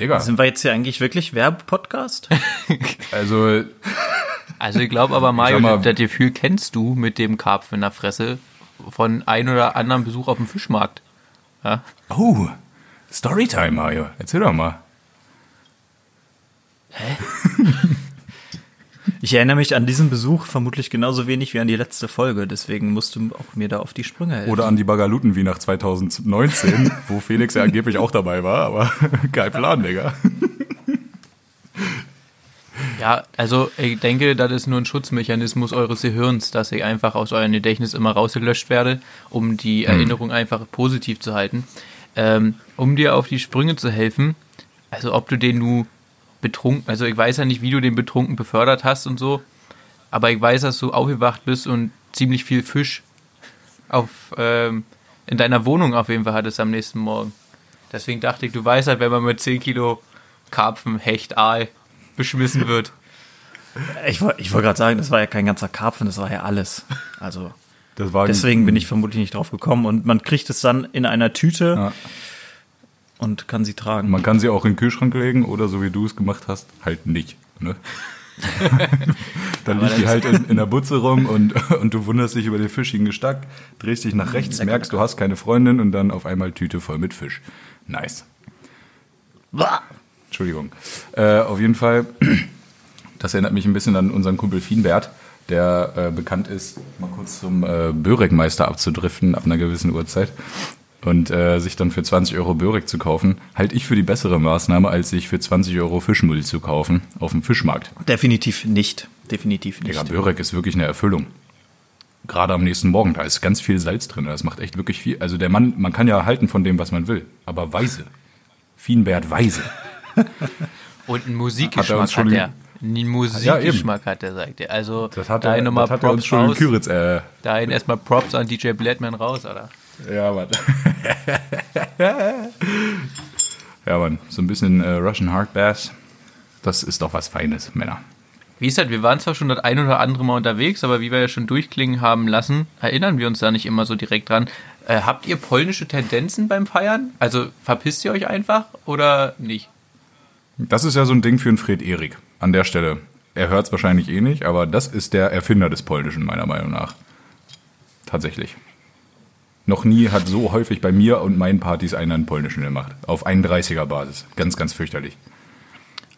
Digga, Sind wir jetzt hier eigentlich wirklich Werbepodcast? also Also ich glaube aber, Mario, mal- das Gefühl kennst du mit dem Karpfen in der Fresse von ein oder anderen Besuch auf dem Fischmarkt. Ja? Oh, Storytime, Mario. Erzähl doch mal. Ich erinnere mich an diesen Besuch vermutlich genauso wenig wie an die letzte Folge, deswegen musst du auch mir da auf die Sprünge helfen. Oder an die Bagaluten wie nach 2019, wo Felix ja angeblich auch dabei war, aber kein Plan, Digga. ja, also ich denke, das ist nur ein Schutzmechanismus eures Gehirns, dass ich einfach aus eurem Gedächtnis immer rausgelöscht werde, um die Erinnerung einfach positiv zu halten. Ähm, um dir auf die Sprünge zu helfen, also ob du den nu betrunken, also ich weiß ja nicht, wie du den betrunken befördert hast und so, aber ich weiß, dass du aufgewacht bist und ziemlich viel Fisch auf, ähm, in deiner Wohnung auf jeden Fall hattest am nächsten Morgen. Deswegen dachte ich, du weißt halt, wenn man mit 10 Kilo Karpfen, Hecht, Aal beschmissen wird. Ich, woll- ich wollte gerade sagen, das war ja kein ganzer Karpfen, das war ja alles. Also Das war deswegen bin ich vermutlich nicht drauf gekommen und man kriegt es dann in einer Tüte Ja. Und kann sie tragen. Man kann sie auch in den Kühlschrank legen oder so wie du es gemacht hast, halt nicht. Ne? Dann liegt die halt in, in der Butze rum und, und du wunderst dich über den fischigen Gestank, drehst dich nach rechts, merkst, du hast keine Freundin und dann auf einmal Tüte voll mit Fisch. Nice. Bah! Entschuldigung. Äh, auf jeden Fall, das erinnert mich ein bisschen an unseren Kumpel Fienbert, der äh, bekannt ist, mal kurz zum äh, Börekmeister abzudriften ab einer gewissen Uhrzeit und äh, sich dann für 20 Euro Börek zu kaufen, halte ich für die bessere Maßnahme, als sich für 20 Euro Fischmüll zu kaufen auf dem Fischmarkt. Definitiv nicht. Definitiv Digga, nicht. Börek ist wirklich eine Erfüllung. Gerade am nächsten Morgen, da ist ganz viel Salz drin. Das macht echt wirklich viel. Also der Mann, man kann ja halten von dem, was man will, aber weise. Fienbert weise. Und einen Hat er Musikgeschmack hat, er. einen Musikgeschmack hat, der sagt er. Also Das hat, da er, nochmal das hat er uns Props schon in raus. Küritz. Äh, Dahin erstmal Props an DJ Bladman raus, oder? Ja, Mann. ja, Mann. So ein bisschen äh, Russian Hard Bass. Das ist doch was Feines, Männer. Wie ist das? Wir waren zwar schon das ein oder andere Mal unterwegs, aber wie wir ja schon durchklingen haben lassen, erinnern wir uns da nicht immer so direkt dran. Äh, habt ihr polnische Tendenzen beim Feiern? Also verpisst ihr euch einfach oder nicht? Das ist ja so ein Ding für einen Fred Erik. An der Stelle. Er hört es wahrscheinlich eh nicht, aber das ist der Erfinder des Polnischen, meiner Meinung nach. Tatsächlich. Noch nie hat so häufig bei mir und meinen Partys einer einen Polnischen gemacht. Auf 31er Basis. Ganz, ganz fürchterlich.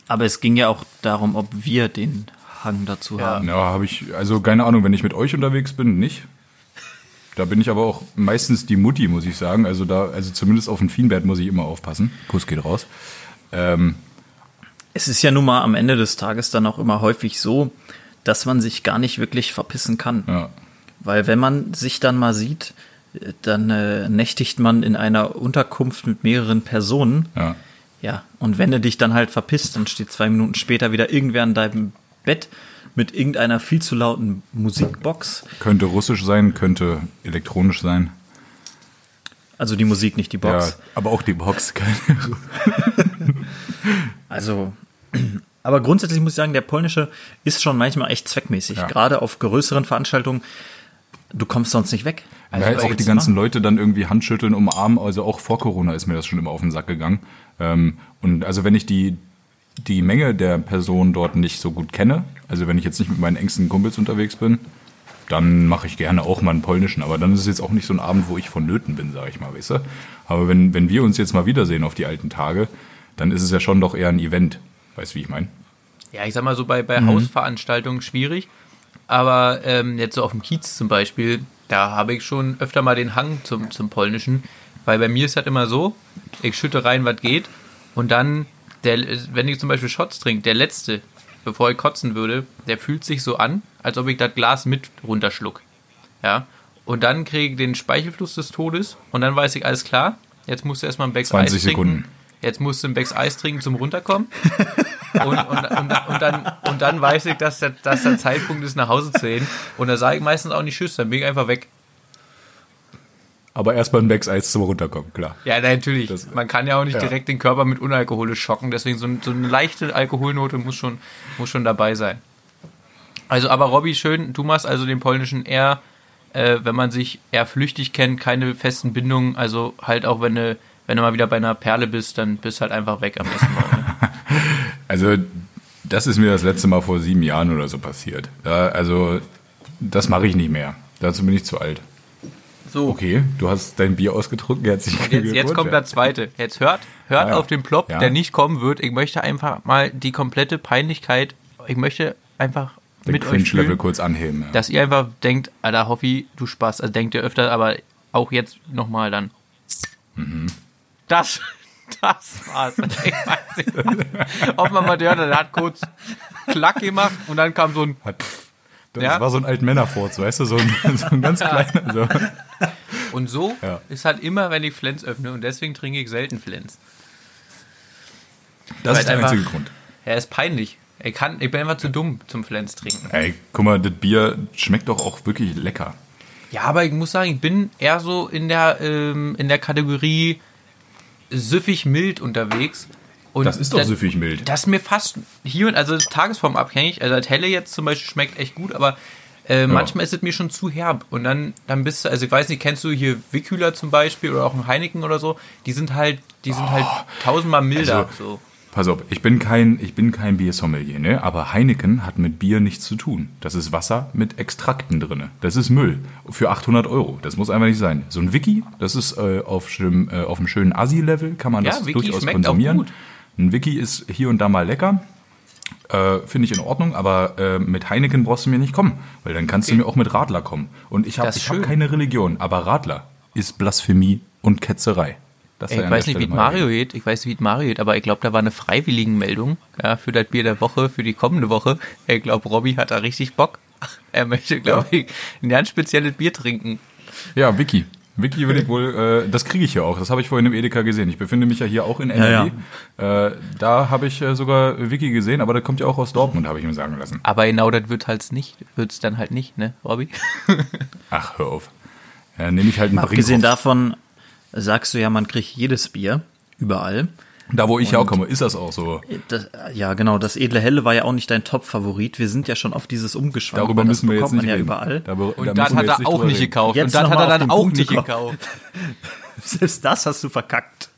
Aber es ging ja auch darum, ob wir den Hang dazu Ja. haben. Ja, habe ich, also keine Ahnung, wenn ich mit euch unterwegs bin, nicht. Da bin ich aber auch meistens die Mutti, muss ich sagen. Also da, also zumindest auf den Fienbert muss ich immer aufpassen. Kuss geht raus. Ähm, Es ist ja nun mal am Ende des Tages dann auch immer häufig so, dass man sich gar nicht wirklich verpissen kann. ja. Weil wenn man sich dann mal sieht, dann äh, nächtigt man in einer Unterkunft mit mehreren Personen. Ja. Ja, und wenn du dich dann halt verpisst, dann steht zwei Minuten später wieder irgendwer an deinem Bett mit irgendeiner viel zu lauten Musikbox. Könnte russisch sein, könnte elektronisch sein. Also die Musik, nicht die Box. Ja, aber auch die Box. Also, aber grundsätzlich muss ich sagen, der polnische ist schon manchmal echt zweckmäßig. Ja. Gerade auf größeren Veranstaltungen. Du kommst sonst nicht weg. Also ja, auch die du ganzen machen? Leute dann irgendwie Handschütteln, umarmen. Also auch vor Corona ist mir das schon immer auf den Sack gegangen. Ähm, und also wenn ich die, die Menge der Personen dort nicht so gut kenne, also wenn ich jetzt nicht mit meinen engsten Kumpels unterwegs bin, dann mache ich gerne auch mal einen polnischen. Aber dann ist es jetzt auch nicht so ein Abend, wo ich vonnöten bin, sage ich mal, weißt du. Aber wenn, wenn wir uns jetzt mal wiedersehen auf die alten Tage, dann ist es ja schon doch eher ein Event. Weißt du, wie ich meine? Ja, ich sag mal so bei, bei Hausveranstaltungen schwierig. Aber ähm, jetzt so auf dem Kiez zum Beispiel, da habe ich schon öfter mal den Hang zum, zum Polnischen. Weil bei mir ist halt immer so, ich schütte rein, was geht. Und dann, der, wenn ich zum Beispiel Shots trinke, der letzte, bevor ich kotzen würde, der fühlt sich so an, als ob ich das Glas mit runterschluck. Ja. Und dann kriege ich den Speichelfluss des Todes und dann weiß ich, alles klar, jetzt musst du erstmal ein Becks 20 Eis trinken. Sekunden. Jetzt musst du ein Becks Eis trinken zum Runterkommen. Und, und, und, und, dann, und dann weiß ich, dass der, dass der Zeitpunkt ist, nach Hause zu gehen. Und da sage ich meistens auch nicht Tschüss, dann bin ich einfach weg. Aber erstmal ein Becks Eis zum Runterkommen, klar. Ja, natürlich. Das- Man kann ja auch nicht ja. direkt den Körper mit unalkoholisch schocken. Deswegen so, so eine leichte Alkoholnote muss schon, muss schon dabei sein. Also, aber Robby, schön, du machst also den polnischen eher, äh, wenn man sich eher flüchtig kennt, keine festen Bindungen. Also halt auch, wenn du, wenn du mal wieder bei einer Perle bist, dann bist halt einfach weg am nächsten Morgen. Also, das ist mir das letzte Mal vor sieben Jahren oder so passiert. Ja, also, das mache ich nicht mehr. Dazu bin ich zu alt. So, Okay, du hast dein Bier ausgetrunken, herzlichen jetzt, jetzt Glückwunsch, kommt ja. der zweite. Jetzt hört, hört Ah, auf den Plop, Ja. der nicht kommen wird. Ich möchte einfach mal die komplette Peinlichkeit, ich möchte einfach Den mit euch fühlen. kurz anheben. Ja. dass ihr einfach denkt, Alter, Hoffi, du Spaß. Also denkt ihr öfter, aber auch jetzt nochmal dann. Mhm. Das, das war's. Ich weiß nicht, ob man mal gehört hat, der hat kurz Klack gemacht und dann kam so ein, das Ja. war so ein Altmännerfurz, weißt du, so ein, so ein ganz kleiner. So. und so Ja. ist halt immer, wenn ich Flens öffne und deswegen trinke ich selten Flens. Das Weil ist der einfach- einzige Grund. Er ist peinlich. Ich, kann, ich bin einfach zu dumm zum Flens trinken. Ey, guck mal, das Bier schmeckt doch auch wirklich lecker. Ja, aber ich muss sagen, ich bin eher so in der, ähm, in der Kategorie süffig mild unterwegs. Und Das ist doch das- süffig mild. Das ist mir fast hier und also tagesformabhängig. Also das Helle jetzt zum Beispiel schmeckt echt gut, aber äh, manchmal ist es mir schon zu herb. Und dann, dann bist du, also ich weiß nicht, kennst du hier Wickhüler zum Beispiel oder auch ein Heineken oder so? Die sind halt, die sind halt tausendmal milder. also- so. Pass auf, ich bin kein, ich bin kein Biersommelier, ne? aber Heineken hat mit Bier nichts zu tun. Das ist Wasser mit Extrakten drinne. Das ist Müll. Für 800 Euro. Das muss einfach nicht sein. So ein Wiki, das ist äh, auf, schön, äh, auf einem schönen Assi-Level, kann man Ja, das Wiki durchaus konsumieren. gut. Ein Wiki ist hier und da mal lecker. Äh, Finde ich in Ordnung, aber äh, mit Heineken brauchst du mir nicht kommen, weil dann kannst Okay. du mir auch mit Radler kommen. Und ich habe hab keine Religion, aber Radler ist Blasphemie und Ketzerei. Das Ey, ich weiß nicht, wie es Mario geht. Ich weiß, wie es Mario geht, aber ich glaube, da war eine Freiwilligenmeldung ja, für das Bier der Woche, für die kommende Woche. Ich glaube, Robby hat da richtig Bock. Er möchte, glaube ich, ein ganz spezielles Bier trinken. Ja, Wiki. Wiki will ich wohl, äh, das kriege ich ja auch. Das habe ich vorhin im Edeka gesehen. Ich befinde mich ja hier auch in NRW. Äh, da habe ich äh, sogar Wiki gesehen, aber der kommt ja auch aus Dortmund, habe ich mir sagen lassen. Aber genau das wird halt nicht, wird's dann halt nicht, ne, Robby? Ach, hör auf. Ja, nehme ich halt einen Abgesehen davon sagst du ja, man kriegt jedes Bier überall. Da, wo ich herkomme, ist das auch so. Das, ja, genau. Das edle Helle war ja auch nicht dein Top-Favorit. Wir sind ja schon auf dieses umgeschwankt. Darüber müssen wir jetzt bekommt nicht man ja reden. überall. Darüber- Und da das wir hat er auch nicht gekauft. Jetzt und das hat er dann auch Punkt nicht gekauft. Selbst das hast du verkackt.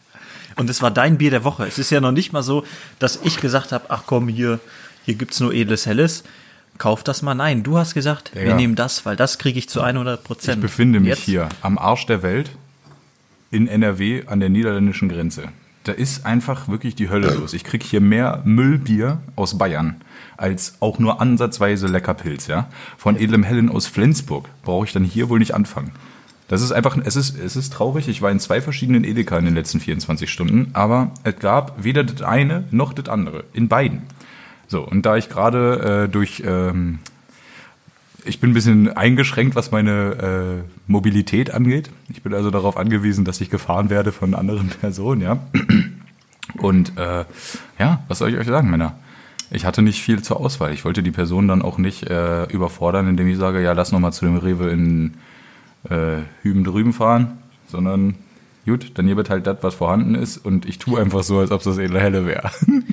Und es war dein Bier der Woche. Es ist ja noch nicht mal so, dass ich gesagt habe, ach komm, hier, hier gibt's nur edles Helles. Kauf das mal. Nein, du hast gesagt, wir Ja. nehmen das, weil das kriege ich zu 100 Prozent. Ich befinde mich Jetzt- hier am Arsch der Welt in NRW an der niederländischen Grenze. Da ist einfach wirklich die Hölle los. Ich kriege hier mehr Müllbier aus Bayern als auch nur ansatzweise Leckerpilz. Ja? Von edlem Hellen aus Flensburg brauche ich dann hier wohl nicht anfangen. Das ist einfach, es ist, es ist traurig. Ich war in zwei verschiedenen Edeka in den letzten 24 Stunden, aber es gab weder das eine noch das andere. In beiden. So, und da ich gerade äh, durch ähm, ich bin ein bisschen eingeschränkt, was meine äh, Mobilität angeht. Ich bin also darauf angewiesen, dass ich gefahren werde von anderen Personen, ja. Und äh, ja, was soll ich euch sagen, Männer? Ich hatte nicht viel zur Auswahl. Ich wollte die Person dann auch nicht äh, überfordern, indem ich sage, ja, lass noch mal zu dem Rewe in äh, Hüben drüben fahren, sondern gut, dann gibt halt das, was vorhanden ist und ich tue einfach so, als ob das edle Helle wäre.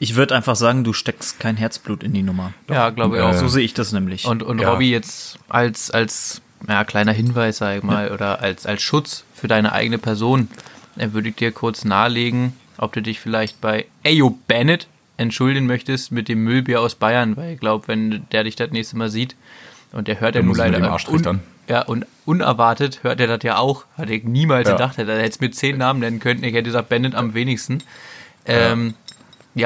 Ich würde einfach sagen, du steckst kein Herzblut in die Nummer. Ja, glaube ich Äh, auch. So sehe ich das nämlich. Und, und Ja. Robby jetzt als, als ja, kleiner Hinweis, sag ich mal, oder als, als Schutz für deine eigene Person, äh, würde ich dir kurz nahelegen, ob du dich vielleicht bei Ayo Bennett entschuldigen möchtest mit dem Müllbier aus Bayern, weil ich glaube, wenn der dich das nächste Mal sieht und der hört ja nur mit leider dem Arsch trichtern. ja, und unerwartet hört er das ja auch. Hatte ich niemals Ja. gedacht. Er hätte es mir zehn Namen nennen können. Ich hätte gesagt, Bennett am wenigsten. Ähm, ja.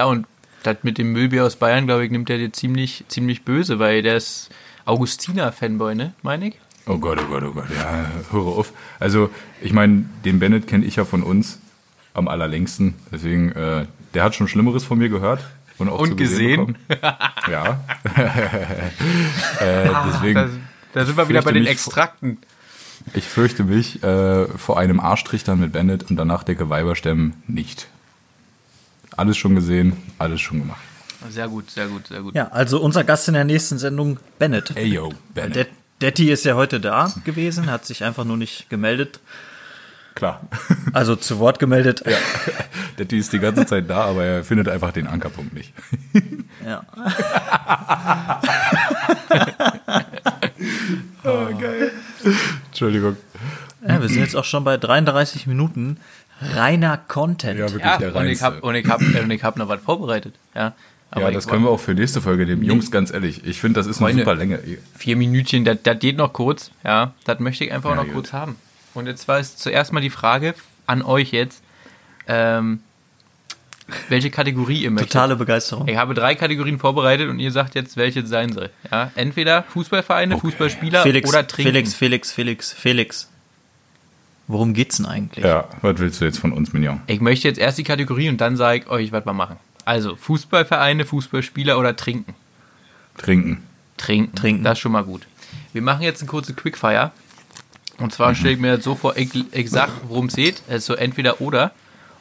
Und das mit dem Müllbier aus Bayern, glaube ich, nimmt er dir ziemlich, ziemlich böse, weil der ist Augustiner-Fanboy, ne, meine ich? Oh Gott, oh Gott, oh Gott, ja, höre auf. Also, ich meine, den Bennett kenne ich ja von uns am allerlängsten. Deswegen, äh, der hat schon Schlimmeres von mir gehört. Und, auch Und gesehen. Ja. äh, deswegen, Da, da sind wir wieder bei den Extrakten. ich fürchte mich äh, vor einem Arschtrichtern mit Bennett und danach dicke Weiberstämmen nicht. Alles schon gesehen, alles schon gemacht. Sehr gut, sehr gut, sehr gut. ja, also unser Gast in der nächsten Sendung, Bennett. Ey, yo, Bennett. Det- Detti ist ja heute da gewesen, hat sich einfach nur nicht gemeldet. Klar. Also zu Wort gemeldet. Ja. Detti ist die ganze Zeit da, aber er findet einfach den Ankerpunkt nicht. Ja. Entschuldigung. Ja, wir sind jetzt auch schon bei 33 Minuten reiner Content. Ja, wirklich Ja, der und ich habe und ich hab, und ich hab noch was vorbereitet. Ja, Ja, das können wir auch für nächste Folge nehmen. Jungs, ganz ehrlich, ich finde, das ist eine super Länge. Vier Minütchen, das, das geht noch kurz. Ja, das möchte ich einfach Ja, noch gut. kurz haben. Und jetzt war es zuerst mal die Frage an euch jetzt, ähm, welche Kategorie ihr möchtet. Totale Begeisterung. Ich habe drei Kategorien vorbereitet und ihr sagt jetzt, welche es sein soll. Ja, entweder Fußballvereine, Fußballspieler Felix, oder Trinken. Felix, Felix, Felix, Felix. Worum geht's denn eigentlich? Ja, was willst du jetzt von uns, Mignon? Ich möchte jetzt erst die Kategorie und dann sage ich euch, was wir machen. Also Fußballvereine, Fußballspieler oder Trinken. Trinken. Trinken. Trinken. Das ist schon mal gut. Wir machen jetzt eine kurze Quickfire. Und zwar stelle ich mir das so vor, ich, ich sag, worum es geht. Es ist so entweder oder.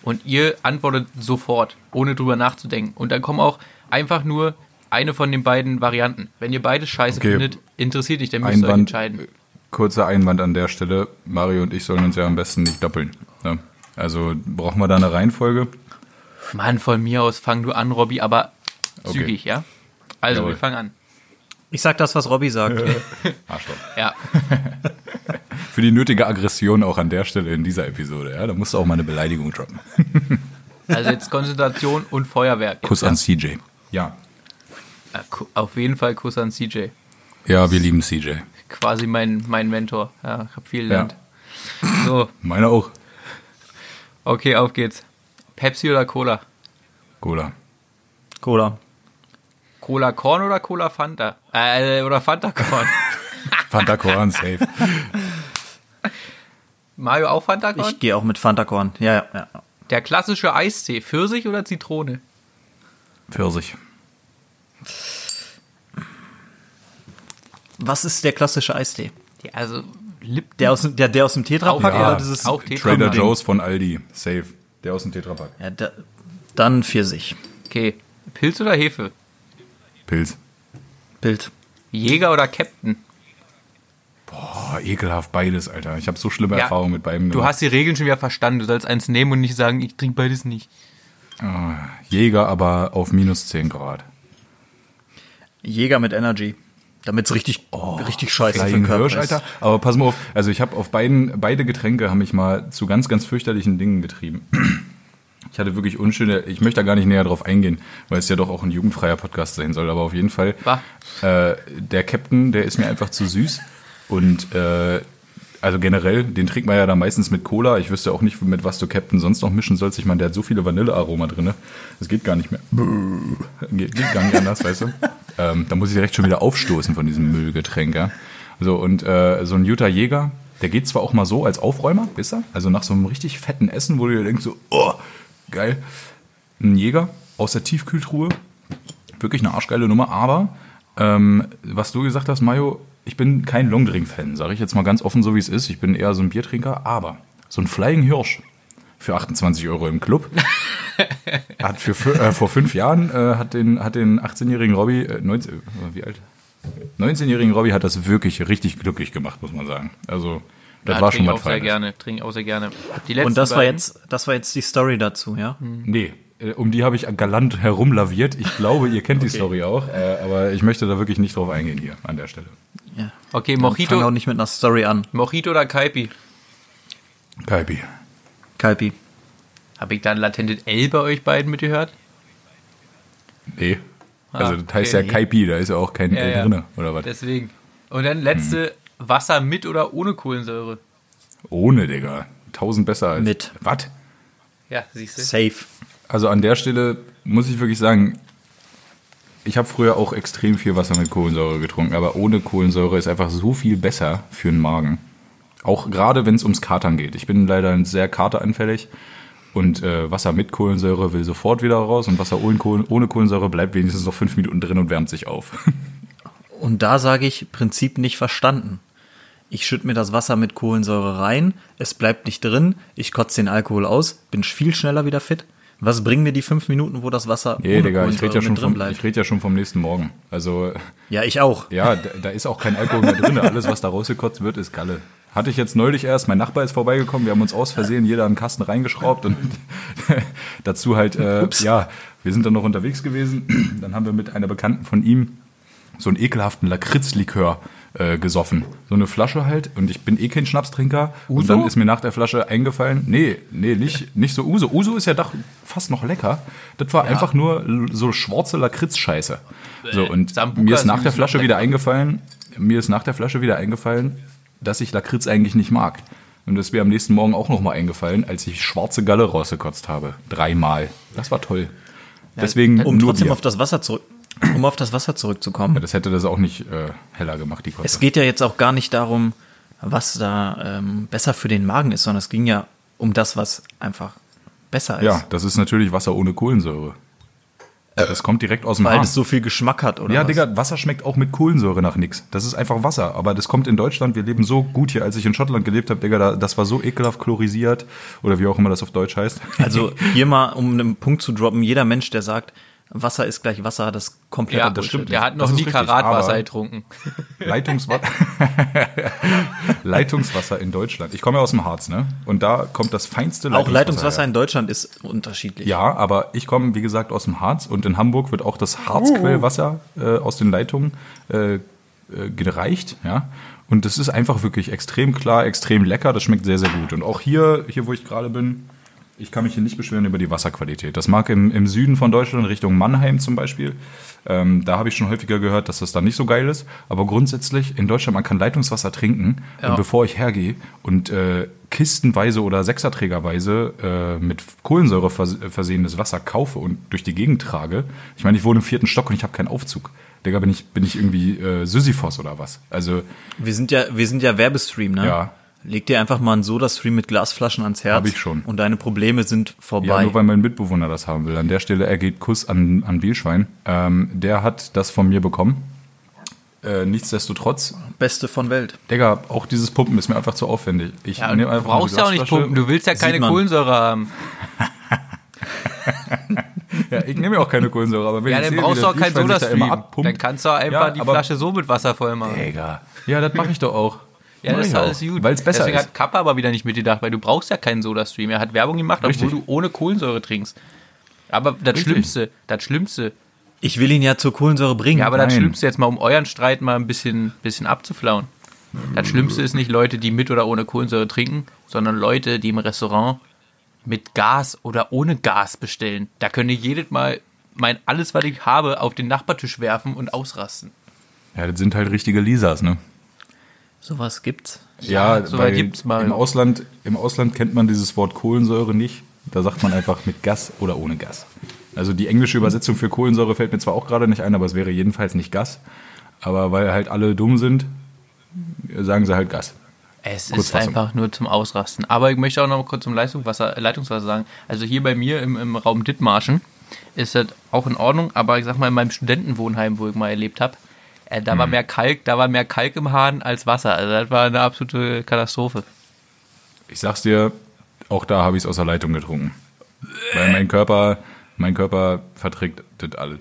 Und ihr antwortet sofort, ohne drüber nachzudenken. Und dann kommen auch einfach nur eine von den beiden Varianten. Wenn ihr beides scheiße Okay. findet, interessiert dich, dann müsst ihr euch Einwand, entscheiden. Kurzer Einwand an der Stelle. Mario und ich sollen uns ja am besten nicht doppeln. Ne? Also brauchen wir da eine Reihenfolge? Mann, von mir aus fang du an, Robby, aber Okay. zügig, ja? Also, Jawohl. wir fangen an. Ich sag das, was Robby sagt. Arschloch. Ja, Für die nötige Aggression auch an der Stelle in dieser Episode. Ja? Da musst du auch mal eine Beleidigung droppen. also jetzt Konzentration und Feuerwerk. Kuss an CJ. Ja. Äh, Auf jeden Fall Kuss an CJ. Ja, wir lieben CJ. Quasi mein, mein Mentor. Ja, ich habe viel Ja. gelernt. So, Meine auch. okay, auf geht's. Pepsi oder Cola? Cola. Cola. Cola Korn oder Cola Fanta? Äh, oder Fanta Korn? Fanta Koran, safe. Mario auch Fanta Korn? Ich gehe auch mit Fantakorn. Ja, ja, ja. Der klassische Eistee, Pfirsich oder Zitrone? Pfirsich. Was ist der klassische Eistee? Ja, also Lipton. Der aus, dem- der, der aus dem Tetrapack Auch- oder ja, dieses auch Tetra- Trader Ding? Joe's von Aldi. Safe. Der aus dem Tetrapack. Ja, da, dann Pfirsich. Okay. Pilz oder Hefe? Pilz. Bild. Jäger oder Captain? Boah, ekelhaft beides, Alter. Ich habe so schlimme Ja, Erfahrungen mit beiden Du gemacht. hast die Regeln schon wieder verstanden. Du sollst eins nehmen und nicht sagen, ich trinke beides nicht. Jäger aber auf minus 10 Grad. Jäger mit Energy. Damit es richtig, richtig scheiße für den Körper Hirsch, ist. Alter. Aber pass mal auf, also ich habe auf beiden, beide Getränke haben mich mal zu ganz, ganz fürchterlichen Dingen getrieben. Ich hatte wirklich unschöne, ich möchte da gar nicht näher drauf eingehen, weil es ja doch auch ein jugendfreier Podcast sein soll, aber auf jeden Fall, äh, der Captain, der ist mir einfach zu süß und äh, also generell, den trinkt man ja da meistens mit Cola. Ich wüsste auch nicht, mit was du Captain sonst noch mischen sollst. Ich meine, der hat so viele Vanillearoma drin. Das geht gar nicht mehr. Geht, geht gar nicht anders, weißt du? Ähm, da muss ich direkt schon wieder aufstoßen von diesem Müllgetränk, ja. So, und äh, so ein Jutta Jäger, der geht zwar auch mal so als Aufräumer, wisst ihr? Also nach so einem richtig fetten Essen, wo du dir denkst, so, oh, geil. Ein Jäger aus der Tiefkühltruhe, wirklich eine arschgeile Nummer, aber ähm, was du gesagt hast, Mayo, ich bin kein Longdrink-Fan, sage ich jetzt mal ganz offen, so wie es ist. Ich bin eher so ein Biertrinker, aber so ein Flying Hirsch für 28 Euro im Club hat für, fü- äh, vor fünf Jahren äh, hat den, hat den 18-jährigen Robbie, äh, 19, äh, wie alt? 19-jährigen Robbie hat das wirklich richtig glücklich gemacht, muss man sagen. Also, das Ja, war schon auch was sehr Feines. gerne. Trink auch sehr gerne. Und das war jetzt, das war jetzt die Story dazu, ja? Nee, äh, um die habe ich galant herumlaviert. Ich glaube, ihr kennt die Story auch, äh, aber ich möchte da wirklich nicht drauf eingehen hier an der Stelle. Ja. Okay, Fang auch Mojito, nicht mit einer Story an. Mojito oder Kaipi? Kaipi. Kalpi. Habe ich da ein latentes L bei euch beiden mitgehört? Nee. Also Ah, das heißt okay. ja Kaipi, da ist ja auch kein Ja, L ja. drin, oder was? Deswegen. Und dann letzte, Wasser mit oder ohne Kohlensäure? Ohne, Digga. Tausend besser als. Mit. Was? Ja, siehst du. Safe. Also an der Stelle muss ich wirklich sagen, ich habe früher auch extrem viel Wasser mit Kohlensäure getrunken, aber ohne Kohlensäure ist einfach so viel besser für den Magen. Auch gerade wenn es ums Katern geht. Ich bin leider sehr kateranfällig und äh, Wasser mit Kohlensäure will sofort wieder raus und Wasser ohne, Kohlen, ohne Kohlensäure bleibt wenigstens noch fünf Minuten drin und wärmt sich auf. Und da sage ich, Prinzip nicht verstanden. Ich schütte mir das Wasser mit Kohlensäure rein, es bleibt nicht drin, ich kotze den Alkohol aus, bin viel schneller wieder fit. Was bringen mir die fünf Minuten, wo das Wasser Nee, ohne Digga, ich rede ja, schon vom- bleibt? ich red ja schon vom nächsten Morgen. Also Ja, ich auch. Ja, da, da ist auch kein Alkohol mehr drin. Alles, was da rausgekotzt wird, ist Galle. Hatte ich jetzt neulich erst. Mein Nachbar ist vorbeigekommen. Wir haben uns aus Versehen jeder einen Kasten reingeschraubt und dazu halt, äh, ja, wir sind dann noch unterwegs gewesen. Dann haben wir mit einer Bekannten von ihm so einen ekelhaften Lakritzlikör äh, gesoffen. So eine Flasche halt. Und ich bin eh kein Schnapstrinker. Und dann ist mir nach der Flasche eingefallen, nee, nee, nicht, nicht so Uso. Uso ist ja doch fast noch lecker. Das war einfach nur so schwarze Lakritz-Scheiße. So, und Sambuca mir ist ist nach der übrigens Flasche wieder eingefallen, mir ist nach der Flasche wieder eingefallen, dass ich Lakritz eigentlich nicht mag. Und das ist mir am nächsten Morgen auch nochmal eingefallen, als ich schwarze Galle rausgekotzt habe. Dreimal. Das war toll. Deswegen Um trotzdem Bier. auf das Wasser zurück, um auf das Wasser zurückzukommen. Ja, das hätte das auch nicht äh, heller gemacht, die Kotze. Es geht ja jetzt auch gar nicht darum, was da ähm, besser für den Magen ist, sondern es ging ja um das, was einfach besser ist. ja, das ist natürlich Wasser ohne Kohlensäure. Das kommt direkt aus dem Weil Hahn. es so viel Geschmack hat, oder? Ja, was? Digga, Wasser schmeckt auch mit Kohlensäure nach nix. Das ist einfach Wasser. Aber das kommt in Deutschland. Wir leben so gut hier. Als ich in Schottland gelebt habe, Digga, da, das war so ekelhaft chlorisiert. Oder wie auch immer das auf Deutsch heißt. Also hier mal, um einen Punkt zu droppen, jeder Mensch, der sagt, Wasser ist gleich Wasser, das ist kompletter Ja, Bullshit. stimmt Der hat noch Das nie richtig, Karatwasser getrunken. Leitungswasser. Leitungswasser in Deutschland. Ich komme ja aus dem Harz, ne? Und da kommt das feinste Auch Leitungswasser her. in Deutschland ist unterschiedlich. Ja, aber ich komme, wie gesagt, aus dem Harz und in Hamburg wird auch das Harzquellwasser äh, aus den Leitungen äh, äh, gereicht, ja. Und das ist einfach wirklich extrem klar, extrem lecker. Das schmeckt sehr, sehr gut. Und auch hier, hier wo ich gerade bin, ich kann mich hier nicht beschweren über die Wasserqualität. Das mag im, im Süden von Deutschland, Richtung Mannheim zum Beispiel, ähm, da habe ich schon häufiger gehört, dass das da nicht so geil ist. Aber grundsätzlich in Deutschland, man kann Leitungswasser trinken. Ja. Und bevor ich hergehe und äh, kistenweise oder Sechserträgerweise äh, mit Kohlensäure vers versehenes Wasser kaufe und durch die Gegend trage, ich meine, ich wohne im vierten Stock und ich habe keinen Aufzug. Digga, bin ich, bin ich irgendwie äh, Sisyphos oder was? Also, Wir sind ja, wir sind ja Werbestream, ne? Ja. Leg dir einfach mal einen Soda-Stream mit Glasflaschen ans Herz. Hab ich schon. Und deine Probleme sind vorbei. Ja, nur weil mein Mitbewohner das haben will. An der Stelle, er geht Kuss an, an Bielschwein. Ähm, der hat das von mir bekommen. äh, nichtsdestotrotz, Beste von Welt. Digga, auch dieses Pumpen ist mir einfach zu aufwendig. Ich Ja, und nehm du einfach brauchst ja auch nicht pumpen. Du willst ja keine. Kohlensäure haben. Ja, ich nehme ja auch keine Kohlensäure, aber wenn Ja, ich dann sehe, brauchst du auch keinen da immer Sodastream. abpumpt, Dann kannst du auch einfach Ja, die Flasche so mit Wasser voll machen. Digga. Ja, das mache ich doch auch. Ja, das ist alles gut. Weil es besser Deswegen ist. hat Kappa aber wieder nicht mitgedacht, weil du brauchst ja keinen Soda-Stream. Er hat Werbung gemacht, Richtig. obwohl du ohne Kohlensäure trinkst. Aber das Richtig. Schlimmste, das Schlimmste, Ich will ihn ja zur Kohlensäure bringen. ja, aber das Nein. Schlimmste jetzt mal, um euren Streit mal ein bisschen, bisschen abzuflauen. Das Schlimmste ist nicht Leute, die mit oder ohne Kohlensäure trinken, sondern Leute, die im Restaurant mit Gas oder ohne Gas bestellen. Da könnt ihr jedes Mal mein alles, was ich habe, auf den Nachbartisch werfen und ausrasten. Ja, das sind halt richtige Lisas, ne? Sowas gibt's. Ja, so weil weit gibt's mal. Im Ausland, Im Ausland kennt man dieses Wort Kohlensäure nicht. Da sagt man einfach mit Gas oder ohne Gas. Also die englische Übersetzung für Kohlensäure fällt mir zwar auch gerade nicht ein, aber es wäre jedenfalls nicht Gas. Aber weil halt alle dumm sind, sagen sie halt Gas. Es ist einfach nur zum Ausrasten. Aber ich möchte auch noch mal kurz zum Leitungswasser, Leitungswasser sagen. Also hier bei mir im, im Raum Dithmarschen ist das auch in Ordnung, aber ich sag mal in meinem Studentenwohnheim, wo ich mal erlebt habe, äh, da war Mhm. mehr Kalk, da war mehr Kalk im Hahn als Wasser. Also das war eine absolute Katastrophe. Ich sag's dir, auch da habe ich es aus der Leitung getrunken. Weil mein Körper, mein Körper verträgt das alles.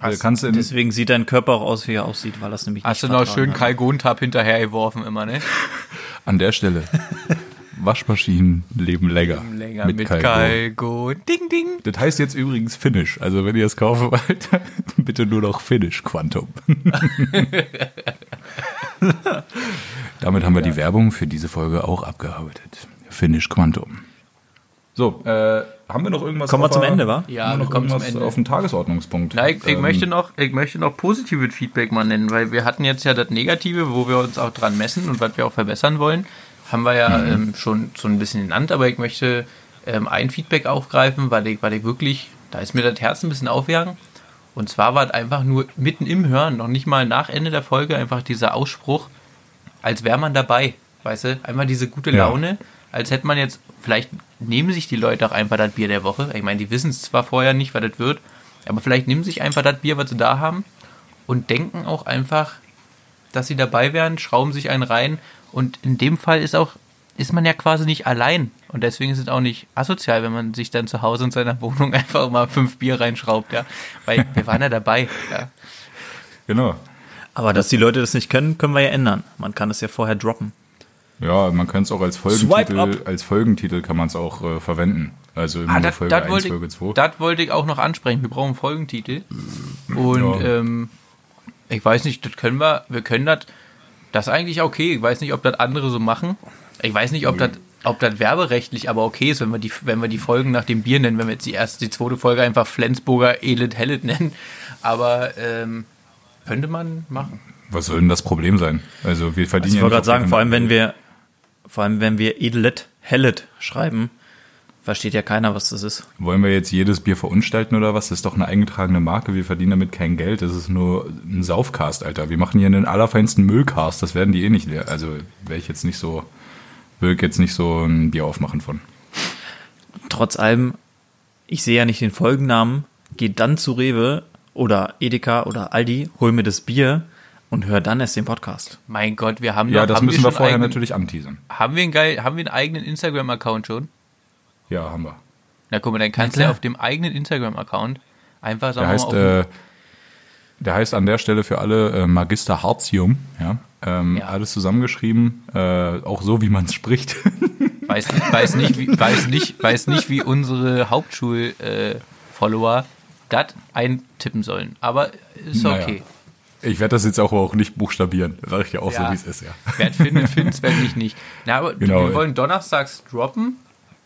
Da kannst du in, Deswegen sieht dein Körper auch aus, wie er aussieht, weil das nämlich Hast du noch schön. Kalgontab hinterher geworfen immer, ne? an der Stelle. Waschmaschinen leben länger. Länger mit, Kalko. Kalgon. Ding, ding. Das heißt jetzt übrigens Finish. Also wenn ihr es kaufen wollt, bitte nur noch Finish Quantum. Damit haben wir die Werbung für diese Folge auch abgearbeitet. Finish Quantum. So, äh, haben wir noch irgendwas? Kommen wir zum Ende, wa? Ja, haben wir noch kommen zum irgendwas Ende. auf den Tagesordnungspunkt. Na, ich, ich, Ähm, möchte noch, ich möchte noch positives Feedback mal nennen, weil wir hatten jetzt ja das Negative, wo wir uns auch dran messen und was wir auch verbessern wollen, haben wir ja ähm, schon so ein bisschen genannt, aber ich möchte ähm, ein Feedback aufgreifen, weil ich, weil ich wirklich, da ist mir das Herz ein bisschen aufgegangen. Und zwar war es einfach nur mitten im Hören, noch nicht mal nach Ende der Folge, einfach dieser Ausspruch, als wäre man dabei. Weißt du, einmal diese gute Ja. Laune, als hätte man jetzt, vielleicht nehmen sich die Leute auch einfach das Bier der Woche. Ich meine, die wissen es zwar vorher nicht, was das wird, aber vielleicht nehmen sich einfach das Bier, was sie da haben und denken auch einfach, dass sie dabei wären, schrauben sich einen rein und in dem Fall ist auch, ist man ja quasi nicht allein und deswegen ist es auch nicht asozial, wenn man sich dann zu Hause in seiner Wohnung einfach mal fünf Bier reinschraubt, ja, weil wir waren ja dabei, ja. Genau. Aber dass die Leute das nicht können, können wir ja ändern. Man kann es ja vorher droppen. Ja, man kann es auch als Folgentitel, als Folgentitel kann man es auch äh, verwenden. Also immer Ah, das, Folge das, 1, wollte Folge ich, 2. das wollte ich auch noch ansprechen. Wir brauchen einen Folgentitel. Und Ja. ähm, ich weiß nicht, das können wir, wir können das, das ist eigentlich okay. Ich weiß nicht, ob das andere so machen. Ich weiß nicht, ob das, ob das werberechtlich aber okay ist, wenn wir die, wenn wir die Folgen nach dem Bier nennen, wenn wir jetzt die erste, die zweite Folge einfach Flensburger Elend Hellet nennen. Aber ähm, könnte man machen. Was soll denn das Problem sein? Also wir verdienen Ich ja wollte nicht gerade sagen, vor allem wenn wir, vor allem wenn wir Edelet, Hellet schreiben, versteht ja keiner, was das ist. Wollen wir jetzt jedes Bier verunstalten oder was? Das ist doch eine eingetragene Marke. Wir verdienen damit kein Geld. Das ist nur ein Saufcast, Alter. Wir machen hier einen allerfeinsten Müllcast. Das werden die eh nicht. leer. Also wäre ich jetzt nicht so, würde ich jetzt nicht so ein Bier aufmachen von. Trotz allem, ich sehe ja nicht den Folgennamen, gehe dann zu Rewe oder Edeka oder Aldi, hol mir das Bier und hör dann erst den Podcast. Mein Gott, wir haben Ja, noch- das haben müssen wir schon vorher eigenen- natürlich anteasern. Haben wir einen geil, haben wir einen eigenen Instagram-Account schon? Ja, haben wir. Na guck mal, dann kannst du ja auf dem eigenen Instagram-Account einfach sagen Der heißt, äh, der heißt an der Stelle für alle äh, Magister Hartium. Ja? Ähm, Ja. Alles zusammengeschrieben, äh, auch so, wie man es spricht. weiß, weiß, nicht, wie, weiß, nicht, weiß nicht, wie unsere Hauptschul-Follower das eintippen sollen. Aber ist Naja. okay. Ich werde das jetzt auch, auch nicht buchstabieren. Sag ich ja auch Ja. so, wie es ist, ja. Wer es findet, findet es, wer nicht, nicht. Na, aber Genau. wir wollen donnerstags droppen.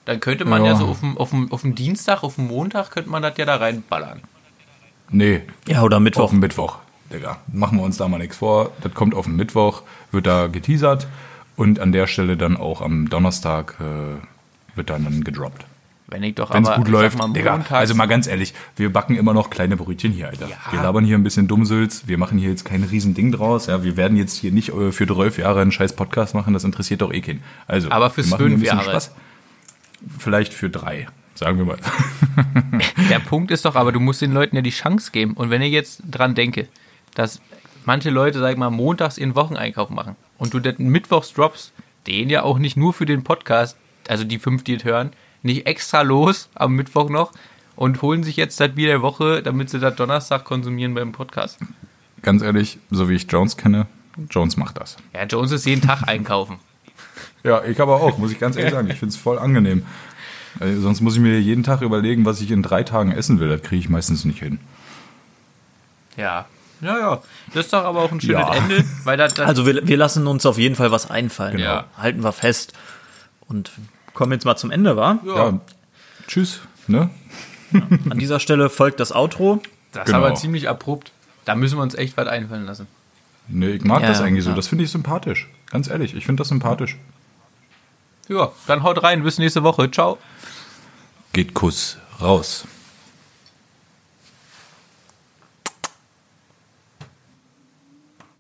Dann könnte man ja, Ja. so auf dem, auf, dem, auf dem Dienstag, auf dem Montag, könnte man das ja da reinballern. Nee, Ja, oder auf Mittwoch. dem Mittwoch. Digga, machen wir uns da mal nichts vor. Das kommt auf den Mittwoch, wird da geteasert und an der Stelle dann auch am Donnerstag äh, wird dann, dann gedroppt. Wenn ich doch Wenn es aber, gut läuft, mal, Digga, also mal ganz ehrlich, wir backen immer noch kleine Brötchen hier, Alter. Ja. Wir labern hier ein bisschen Dummsülz, wir machen hier jetzt kein Riesending draus, ja, wir werden jetzt hier nicht äh, für 12 Jahre einen scheiß Podcast machen, das interessiert doch eh keinen. Also, Aber fürs fünf bisschen Jahre. Vielleicht für drei, sagen wir mal. Der Punkt ist doch aber, du musst den Leuten ja die Chance geben. Und wenn ich jetzt dran denke, dass manche Leute, sag ich mal, montags ihren Wocheneinkauf machen und du den mittwochs droppst, den ja auch nicht nur für den Podcast, also die fünf, die es hören, nicht extra los am Mittwoch noch und holen sich jetzt das Bier der Woche, damit sie das Donnerstag konsumieren beim Podcast. Ganz ehrlich, so wie ich Jones kenne, Jones macht das. Ja, Jones ist jeden Tag einkaufen. Ja, ich aber auch, muss ich ganz ehrlich sagen. Ich finde es voll angenehm. Äh, sonst muss ich mir jeden Tag überlegen, was ich in drei Tagen essen will. Das kriege ich meistens nicht hin. Ja. Ja, ja. Das ist doch aber auch ein schönes Ja. Ende, weil das, das Also wir, wir lassen uns auf jeden Fall was einfallen. Genau. Ja. Halten wir fest. Und kommen jetzt mal zum Ende, wa? Ja. Tschüss. Ne? An dieser Stelle folgt das Outro. das ist genau. aber ziemlich abrupt. Da müssen wir uns echt was einfallen lassen. Nee, ich mag Ja, das eigentlich so. ja. Das finde ich sympathisch. Ganz ehrlich, ich finde das sympathisch. Ja, dann haut rein. Bis nächste Woche. Ciao. Geht Kuss raus.